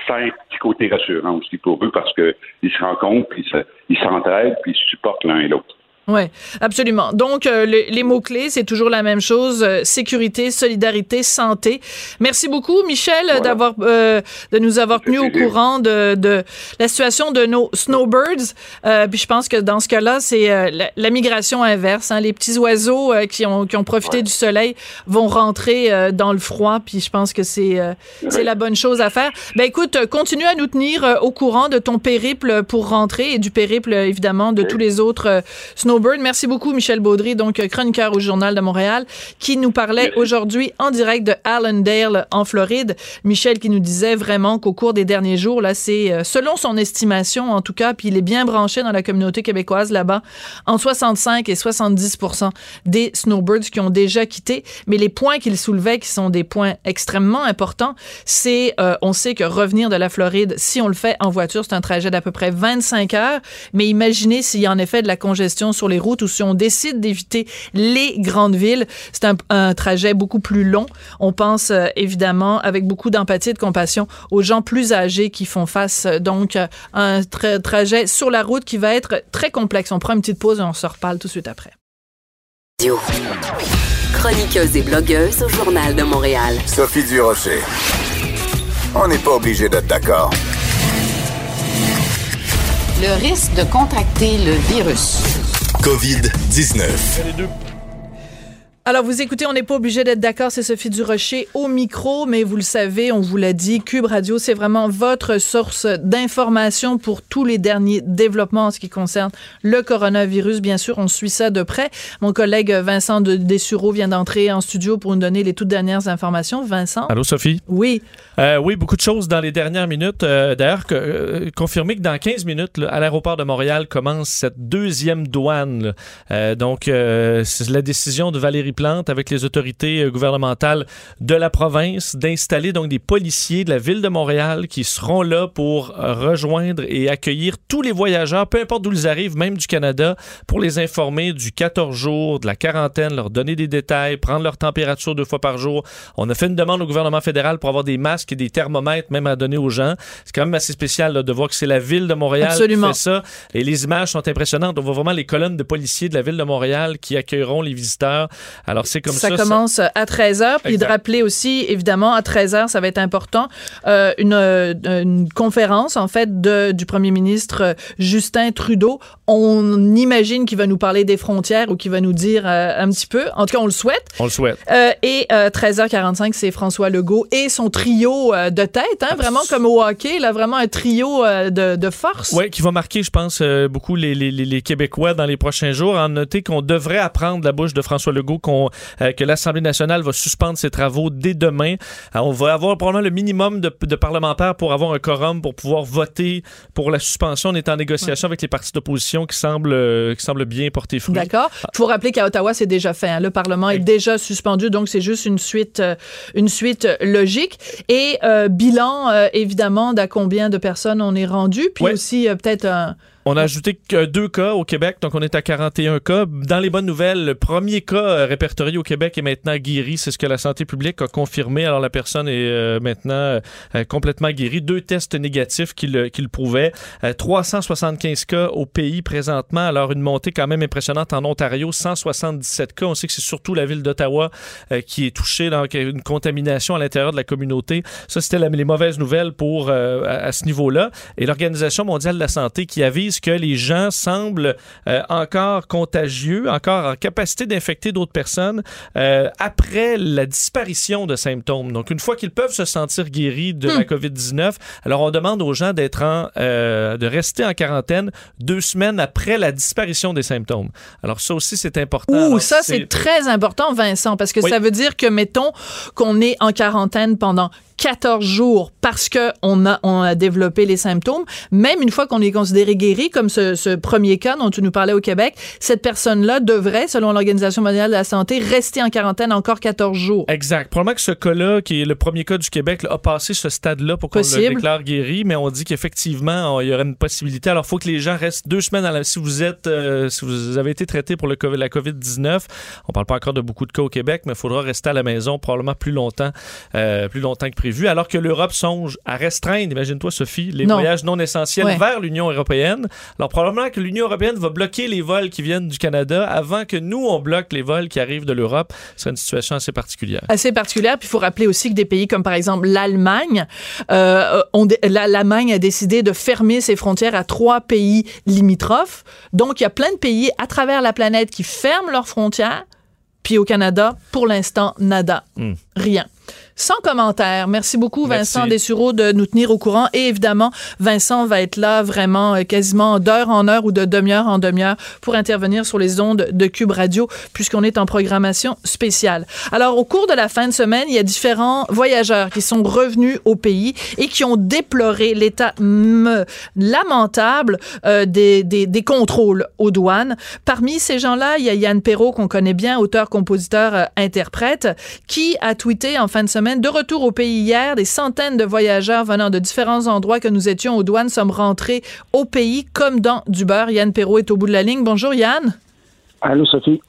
ça a un petit côté rassurant aussi pour eux parce qu'ils se rencontrent, puis ils s'entraident, puis ils supportent l'un et l'autre. Oui, absolument. Donc, euh, les mots-clés, c'est toujours la même chose. Euh, sécurité, solidarité, santé. Merci beaucoup, Michel, d'avoir euh, de nous avoir tenu au courant de, de, la situation de nos snowbirds. puis je pense que dans ce cas-là, c'est la, migration inverse. Hein. Les petits oiseaux qui, ont, qui ont profité du soleil vont rentrer dans le froid. Puis je pense que c'est c'est la bonne chose à faire. Ben écoute, continue à nous tenir au courant de ton périple pour rentrer et du périple, évidemment, de tous les autres snowbirds Merci beaucoup, Michel Baudry, donc chroniqueur au Journal de Montréal, qui nous parlait aujourd'hui en direct de Allendale, en Floride. Michel qui nous disait vraiment qu'au cours des derniers jours, là, c'est euh, selon son estimation, en tout cas, puis il est bien branché dans la communauté québécoise là-bas, en 65 et 70 des snowbirds qui ont déjà quitté. Mais les points qu'il soulevait, qui sont des points extrêmement importants, c'est, euh, on sait que revenir de la Floride, si on le fait en voiture, c'est un trajet d'à peu près 25 heures. Mais imaginez s'il y a en effet de la congestion sur les routes ou si on décide d'éviter les grandes villes, c'est un, trajet beaucoup plus long. On pense euh, évidemment avec beaucoup d'empathie et de compassion aux gens plus âgés qui font face euh, donc à un trajet sur la route qui va être très complexe. On prend une petite pause et on se reparle tout de suite après. Chroniqueuse et blogueuse au Journal de Montréal. Sophie Durocher. On n'est pas obligé d'être d'accord. Le risque de contracter le virus. COVID-19. Alors, vous écoutez, on n'est pas obligé d'être d'accord, c'est Sophie Durocher au micro, mais vous le savez, on vous l'a dit, Cube Radio, c'est vraiment votre source d'information pour tous les derniers développements en ce qui concerne le coronavirus. Bien sûr, on suit ça de près. Mon collègue Vincent de Dessureau vient d'entrer en studio pour nous donner les toutes dernières informations. Vincent? Allô, Sophie? Oui. Euh, oui, beaucoup de choses dans les dernières minutes. Euh, d'ailleurs, euh, confirmé que dans 15 minutes, à l'aéroport de Montréal commence cette deuxième douane. donc, c'est la décision de Valérie Plante avec les autorités euh, gouvernementales de la province d'installer donc des policiers de la ville de Montréal qui seront là pour euh, rejoindre et accueillir tous les voyageurs, peu importe d'où ils arrivent, même du Canada, pour les informer du 14 jours, de la quarantaine, leur donner des détails, prendre leur température deux fois par jour. On a fait une demande au gouvernement fédéral pour avoir des masques et des thermomètres même à donner aux gens. C'est quand même assez spécial de voir que c'est la ville de Montréal qui fait ça. Et les images sont impressionnantes. On voit vraiment les colonnes de policiers de la ville de Montréal qui accueilleront les visiteurs. Alors, c'est comme ça. Ça commence à 13 h. Puis de rappeler aussi, évidemment, à 13 h, ça va être important, euh, une, euh, une, conférence, en fait, de, du premier ministre euh, Justin Trudeau. On imagine qu'il va nous parler des frontières ou qu'il va nous dire un petit peu. En tout cas, on le souhaite. On le souhaite. et 13h45, c'est François Legault et son trio de tête, hein, vraiment comme au hockey, là, vraiment un trio de, de force. Oui, qui va marquer, je pense, beaucoup les, les, les, Québécois dans les prochains jours. En noter qu'on devrait apprendre la bouche de François Legault qu'on qu'on que l'Assemblée nationale va suspendre ses travaux dès demain. on va avoir probablement le minimum de, parlementaires pour avoir un quorum pour pouvoir voter pour la suspension. On est en négociation avec les partis d'opposition qui semblent, qui semblent bien porter fruit. D'accord. Il faut rappeler qu'à Ottawa, c'est déjà fait. Hein. Le Parlement est déjà suspendu, donc c'est juste une suite, une suite logique. Et bilan, évidemment, d'à combien de personnes on est rendu, puis aussi peut-être un on a ajouté deux cas au Québec, donc on est à 41 cas. Dans les bonnes nouvelles, le premier cas euh, répertorié au Québec est maintenant guéri. C'est ce que la santé publique a confirmé. Alors la personne est euh, maintenant euh, complètement guérie. Deux tests négatifs qui le prouvaient. 375 cas au pays présentement. Alors une montée quand même impressionnante en Ontario. 177 cas. On sait que c'est surtout la ville d'Ottawa qui est touchée. Donc une contamination à l'intérieur de la communauté. Ça, c'était les mauvaises nouvelles pour à, à ce niveau-là. Et l'Organisation mondiale de la santé qui avise que les gens semblent euh, encore contagieux, encore en capacité d'infecter d'autres personnes euh, après la disparition de symptômes. Donc, une fois qu'ils peuvent se sentir guéris de la hmm. COVID-19, alors on demande aux gens d'être en, euh, de rester en quarantaine deux semaines après la disparition des symptômes. Alors, ça aussi, c'est important. Ouh, ça, c'est très important, Vincent, parce que ça veut dire que, mettons, qu'on est en quarantaine pendant 14 jours parce qu'on a, on a développé les symptômes, même une fois qu'on est considéré guéri, comme ce, ce, premier cas dont tu nous parlais au Québec, cette personne-là devrait, selon l'Organisation mondiale de la santé, rester en quarantaine encore 14 jours. Exact. Probablement que ce cas-là, qui est le premier cas du Québec, a passé ce stade-là pour qu'on le déclare guéri, mais on dit qu'effectivement, il y aurait une possibilité. Alors, il faut que les gens restent deux semaines à la... si vous êtes, euh, si vous avez été traité pour le COVID, la COVID-19. On parle pas encore de beaucoup de cas au Québec, mais il faudra rester à la maison probablement plus longtemps, euh, plus longtemps que prévu, alors que l'Europe songe à restreindre, imagine-toi Sophie, les voyages non essentiels vers l'Union européenne. Alors probablement que l'Union européenne va bloquer les vols qui viennent du Canada avant que nous, on bloque les vols qui arrivent de l'Europe. C'est une situation assez particulière. Assez particulière. Puis il faut rappeler aussi que des pays comme par exemple l'Allemagne, euh, l'Allemagne a décidé de fermer ses frontières à trois pays limitrophes. Donc il y a plein de pays à travers la planète qui ferment leurs frontières. Puis au Canada, pour l'instant, nada. Hmm. Rien sans commentaire. Merci beaucoup, Vincent Dessureau, de nous tenir au courant. Et évidemment, Vincent va être là vraiment euh, quasiment d'heure en heure ou de demi-heure en demi-heure pour intervenir sur les ondes de Cube Radio, puisqu'on est en programmation spéciale. Alors, au cours de la fin de semaine, il y a différents voyageurs qui sont revenus au pays et qui ont déploré l'état lamentable euh, des, des, des, contrôles aux douanes. Parmi ces gens-là, il y a Yann Perrault, qu'on connaît bien, auteur, compositeur, euh, interprète, qui a tweeté en fin de semaine de retour au pays hier, des centaines de voyageurs venant de différents endroits que nous étions aux douanes sommes rentrés au pays comme dans du beurre. Yann Perrault est au bout de la ligne. Bonjour Yann. Allô Sophie.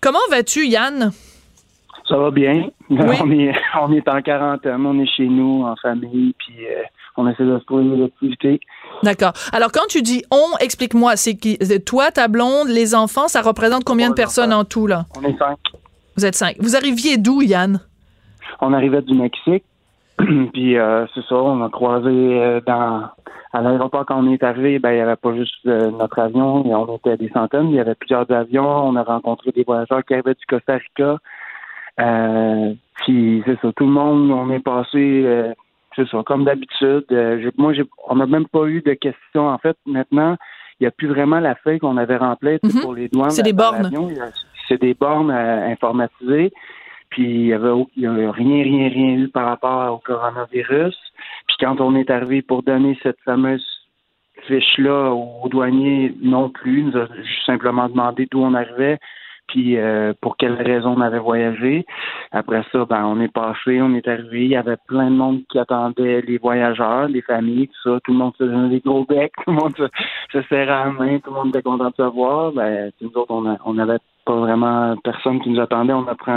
Comment vas-tu Yann? Ça va bien. On, est, on est en quarantaine, on est chez nous, en famille, puis euh, on essaie de se trouver des activités. D'accord. Alors, quand tu dis on, explique-moi, c'est qui, toi, ta blonde, les enfants, ça représente combien de personnes en tout, là? On est cinq. Vous êtes cinq. Vous arriviez d'où, Yann? On arrivait du Mexique. puis euh, c'est ça, on a croisé euh, dans à l'aéroport quand on est arrivé, ben il n'y avait pas juste euh, notre avion, on était des centaines, il y avait plusieurs avions, on a rencontré des voyageurs qui arrivaient du Costa Rica. puis c'est ça, tout le monde, on est passé c'est ça, comme d'habitude. moi j'ai on n'a même pas eu de questions. En fait, maintenant, il n'y a plus vraiment la feuille qu'on avait remplie mm-hmm. pour les douanes. C'est des bornes. C'est des bornes informatisées. Puis il y avait, rien, rien, rien eu par rapport au coronavirus. Puis quand on est arrivé pour donner cette fameuse fiche-là aux douaniers, non plus. Il nous a simplement demandé d'où on arrivait, puis euh, pour quelle raison on avait voyagé. Après ça, ben on est passé, on est arrivé, il y avait plein de monde qui attendait les voyageurs, les familles, tout ça, tout le monde se donnait des gros becs, tout le monde se, serrait à la main, tout le monde était content de se voir. Ben, nous autres, on n'avait pas vraiment personne qui nous attendait. On a pris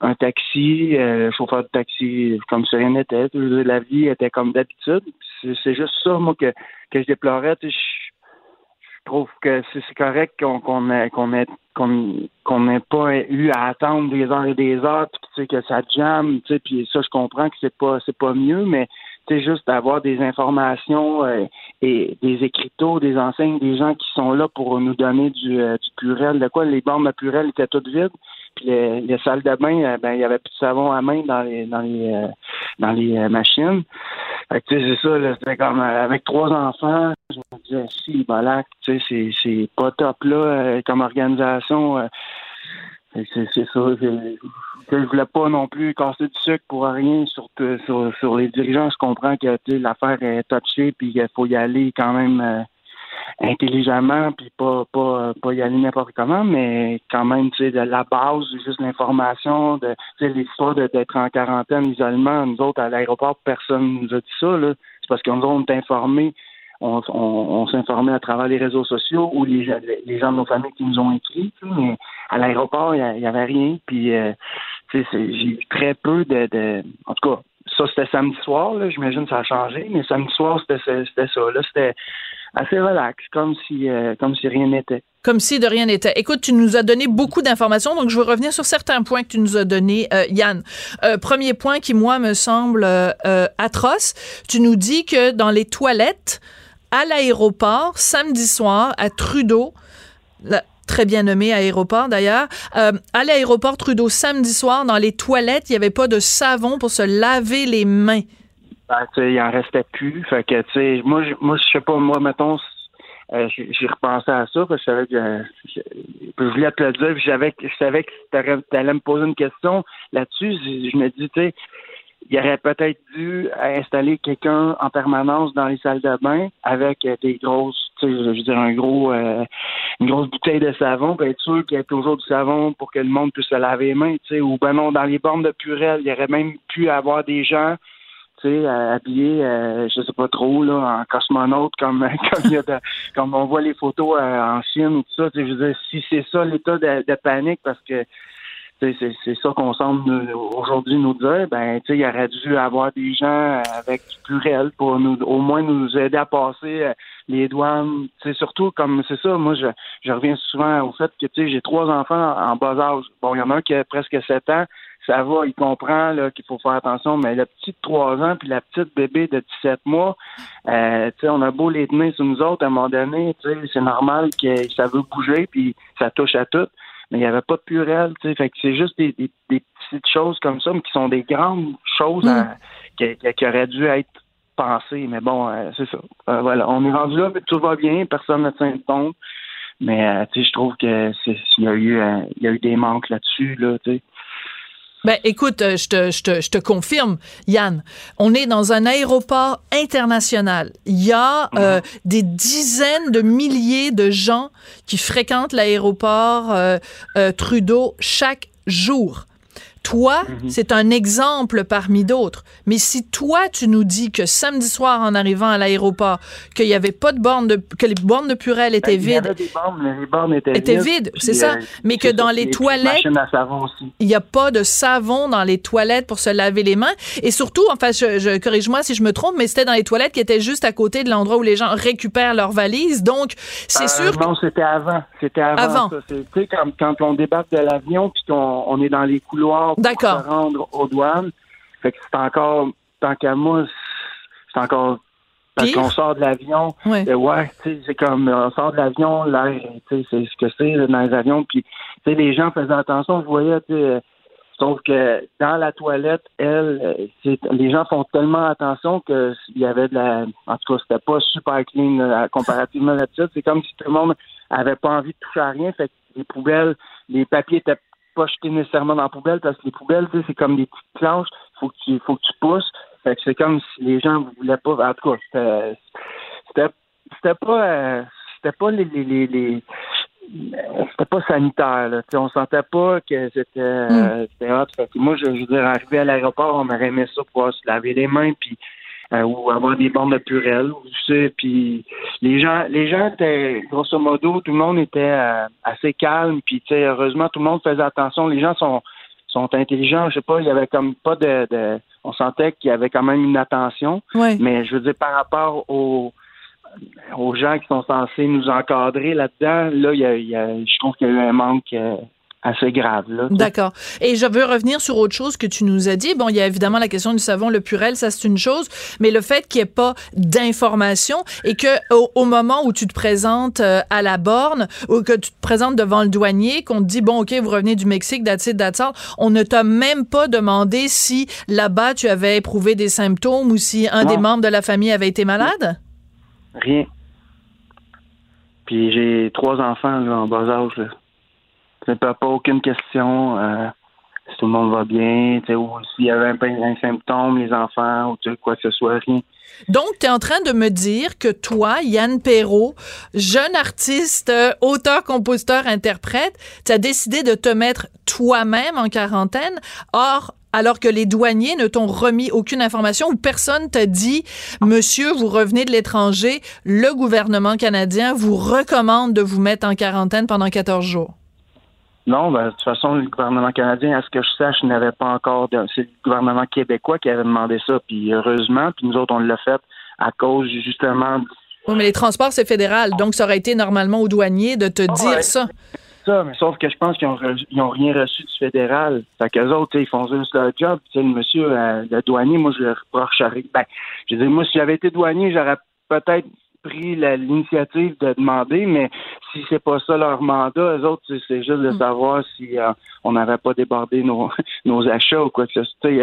un, taxi, euh, chauffeur de taxi, comme si rien n'était. La vie était comme d'habitude. C'est juste ça, moi, que, que je déplorais. Je, je trouve que c'est correct qu'on qu'on qu'on n'ait pas eu à attendre des heures et des heures, puis que ça jamme, tu sais, puis ça je comprends que c'est pas c'est pas mieux, mais c'est juste d'avoir des informations euh, et des écriteaux, des enseignes, des gens qui sont là pour nous donner du, euh. De quoi les bornes à purel étaient toutes vides. Puis les, salles de bain, euh, ben il y avait plus de savon à main dans les dans les dans les machines. Sais, c'est ça, c'était comme avec trois enfants, je me disais si tu sais, c'est c'est pas top là comme organisation C'est ça. Je, je voulais pas non plus casser du sucre pour rien sur, sur, sur les dirigeants. Je comprends que l'affaire est touchée puis qu'il faut y aller quand même euh, intelligemment puis pas, pas, pas y aller n'importe comment, mais quand même, tu sais, de la base, juste l'information, de l'histoire d'être en quarantaine, isolement, nous autres, à l'aéroport, personne nous a dit ça, là. C'est parce qu'on nous est informés on, s'informait à travers les réseaux sociaux ou les, gens de nos familles qui nous ont écrit, mais à l'aéroport, il n'y avait rien. Puis, euh, j'ai eu très peu de, de... En tout cas, ça, c'était samedi soir, j'imagine que ça a changé, mais samedi soir, c'était ça. Là, c'était assez relax, comme si, euh, comme si rien n'était. Comme si de rien n'était. Écoute, tu nous as donné beaucoup d'informations, donc je veux revenir sur certains points que tu nous as donnés, euh, Yann. Euh, premier point qui, moi, me semble atroce. Tu nous dis que dans les toilettes, à l'aéroport, samedi soir, à Trudeau, très bien nommé aéroport d'ailleurs. Euh, à l'aéroport Trudeau samedi soir, dans les toilettes, il n'y avait pas de savon pour se laver les mains. Ben, il en restait plus. Que, moi, je, moi, sais pas, moi, mettons, euh, j'ai repensé à ça parce que je savais que je, voulais te le dire, je savais que tu allais me poser une question là-dessus. Je, je me dis, tu sais, il aurait peut-être dû installer quelqu'un en permanence dans les salles de bain avec euh, des grosses, tu sais, je veux dire, un gros, euh, une grosse bouteille de savon, pour être sûr qu'il y ait toujours du savon pour que le monde puisse se laver les mains, tu sais, ou ben non, dans les bornes de Purel, il y aurait même pu avoir des gens tu sais, habillés, euh, je sais pas trop, là, en cosmonaute, comme, comme, y a de, comme on voit les photos en Chine ou tout ça. Je veux dire, si c'est ça l'état de, panique, parce que c'est ça qu'on semble aujourd'hui nous dire, ben, il aurait dû avoir des gens avec du pluriel pour nous, au moins nous aider à passer euh, les douanes. C'est surtout comme c'est ça, moi je, je reviens souvent au fait que j'ai trois enfants en bas âge. Bon, il y en a un qui a presque sept ans, ça va, il comprend qu'il faut faire attention, mais le petit de 3 ans puis la petite bébé de 17 mois, euh, on a beau les tenir sur nous autres, à un moment donné, c'est normal que ça veut bouger, puis ça touche à tout mais il n'y avait pas de sais. Fait que c'est juste des, des, petites choses comme ça, mais qui sont des grandes choses mm. qui, auraient dû être pensées. Mais bon, euh, c'est ça. Euh, voilà, on est rendu là, mais tout va bien, personne ne tient compte. Mais euh, tu sais, je trouve que c'est il y a eu il y a eu des manques là-dessus, là, tu sais. Ben, écoute, euh, je te, je, te, je te confirme, Yann, on est dans un aéroport international. Il y a euh, mhm. des dizaines de milliers de gens qui fréquentent l'aéroport euh, Trudeau chaque jour. Toi, mhm. c'est un exemple parmi d'autres. Mais si toi, tu nous dis que samedi soir, en arrivant à l'aéroport, qu'il n'y avait pas de bornes de, que les bornes de Purel étaient vides. Il y avait des bornes, mais les bornes étaient, étaient vides. c'est ça. Euh, mais que dans les toilettes, il n'y a pas de savon dans les toilettes pour se laver les mains. Et surtout, enfin, je, corrige-moi si je me trompe, mais c'était dans les toilettes qui étaient juste à côté de l'endroit où les gens récupèrent leurs valises. Donc, c'est euh, sûr. Non, c'était avant. C'était avant. avant. Sais, quand, quand, on débarque de l'avion puis qu'on on est dans les couloirs D'accord. pour se rendre aux douanes. Fait que c'est encore, tant qu'à moi, c'est encore parce qu'on sort de l'avion, ouais, euh, ouais c'est comme on sort de l'avion, l'air, c'est ce que c'est dans les avions, puis les gens faisaient attention, vous voyez, sauf que dans la toilette, elle, les gens font tellement attention que il y avait de la, en tout cas, c'était pas super clean comparativement à l'habitude. C'est comme si tout le monde avait pas envie de toucher à rien, fait que les poubelles, les papiers étaient pas jeter nécessairement dans la poubelle parce que les poubelles, c'est comme des petites planches. Faut que tu, faut que tu pousses. Fait que c'est comme si les gens voulaient pas. En tout cas, c'était, c'était pas, euh, c'était pas les, les, les, c'était pas sanitaire. Là. on sentait pas que c'était, euh, mm. Fait que moi, je, je veux dire, arrivé à l'aéroport, on aurait aimé ça pour se laver les mains puis euh, ou avoir des bornes de purelle, tu sais, puis les gens, les gens étaient, grosso modo, tout le monde était euh, assez calme, puis tu sais, heureusement, tout le monde faisait attention. Les gens sont, sont intelligents, je sais pas, il y avait comme pas de, de on sentait qu'il y avait quand même une attention, mais je veux dire, par rapport aux aux gens qui sont censés nous encadrer là-dedans, là, il y a, je trouve qu'il y a eu un manque euh, assez grave. D'accord. Et je veux revenir sur autre chose que tu nous as dit. Bon, il y a évidemment la question du savon, le purel, ça c'est une chose, mais le fait qu'il n'y ait pas d'information et que au, moment où tu te présentes euh, à la borne ou que tu te présentes devant le douanier, qu'on te dit bon ok vous revenez du Mexique, that's it, on ne t'a même pas demandé si là-bas tu avais éprouvé des symptômes ou si un des membres de la famille avait été malade? Rien. Puis j'ai trois enfants en bas âge. Ne pas aucune question. Euh, si tout le monde va bien, ou s'il y avait un, un, symptôme, les enfants, ou quoi que ce soit, rien. Donc, tu es en train de me dire que toi, Yann Perrault, jeune artiste, euh, auteur, compositeur, interprète, tu as décidé de te mettre toi-même en quarantaine. Or, alors que les douaniers ne t'ont remis aucune information ou personne t'a dit, monsieur, vous revenez de l'étranger, le gouvernement canadien vous recommande de vous mettre en quarantaine pendant 14 jours. Non, ben, de toute façon, le gouvernement canadien, à ce que je sache, n'avait pas encore. De... C'est le gouvernement québécois qui avait demandé ça, puis heureusement, puis nous autres, on l'a fait à cause justement. Oui, mais les transports, c'est fédéral, donc ça aurait été normalement aux douaniers de te dire ça. Ça, mais sauf que je pense qu'ils n'ont rien reçu du fédéral. Fait qu'eux autres, ils font juste leur job. Tu sais, le monsieur, euh, le douanier, moi, je le reprocherais. Ben, je veux dire, moi, si j'avais été douanier, j'aurais peut-être pris l'initiative de demander, mais si c'est pas ça leur mandat, eux autres, c'est juste de hmm. savoir si euh, on n'avait pas débordé nos, nos achats ou quoi que ce soit. Il n'y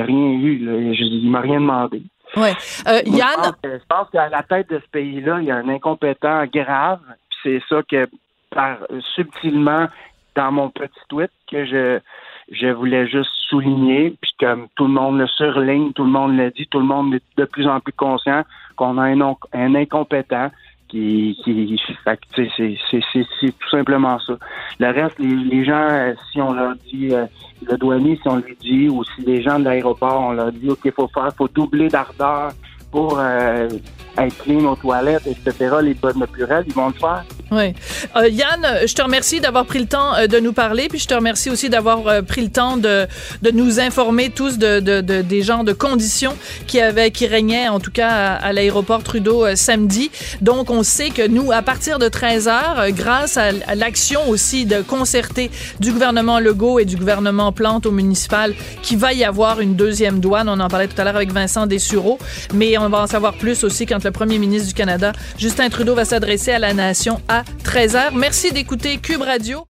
a, rien eu. Là. Il m'a rien demandé. Ouais. Euh, Yann? Je pense, qu'à la tête de ce pays-là, il y a un incompétent grave. C'est ça que, par, subtilement, dans mon petit tweet, que je, je voulais juste souligner, puis comme tout le monde le surligne, tout le monde le dit, tout le monde est de plus en plus conscient qu'on a un, incompétent qui, qui c'est tout simplement ça. Le reste, les, gens, euh, si on leur dit, euh, le douanier, si on lui dit, ou si les gens de l'aéroport, on leur dit, OK, faut faire, faut doubler d'ardeur pour euh, être clean aux toilettes, etc., les bonnes naturelles, ils vont le faire. Oui. Euh, Yann, je te remercie d'avoir pris le temps euh, de nous parler, puis je te remercie aussi d'avoir euh, pris le temps de, de nous informer tous de, de, de, des genres de conditions qui avaient, qui régnaient, en tout cas à, l'aéroport Trudeau samedi. Donc, on sait que nous, à partir de 13 heures, grâce à, l'action aussi de concerter du gouvernement Legault et du gouvernement Plante au municipal, qu'il va y avoir une deuxième douane. On en parlait tout à l'heure avec Vincent Dessureau, mais on va en savoir plus aussi quand le premier ministre du Canada, Justin Trudeau, va s'adresser à la nation à 13h. Merci d'écouter Cube Radio.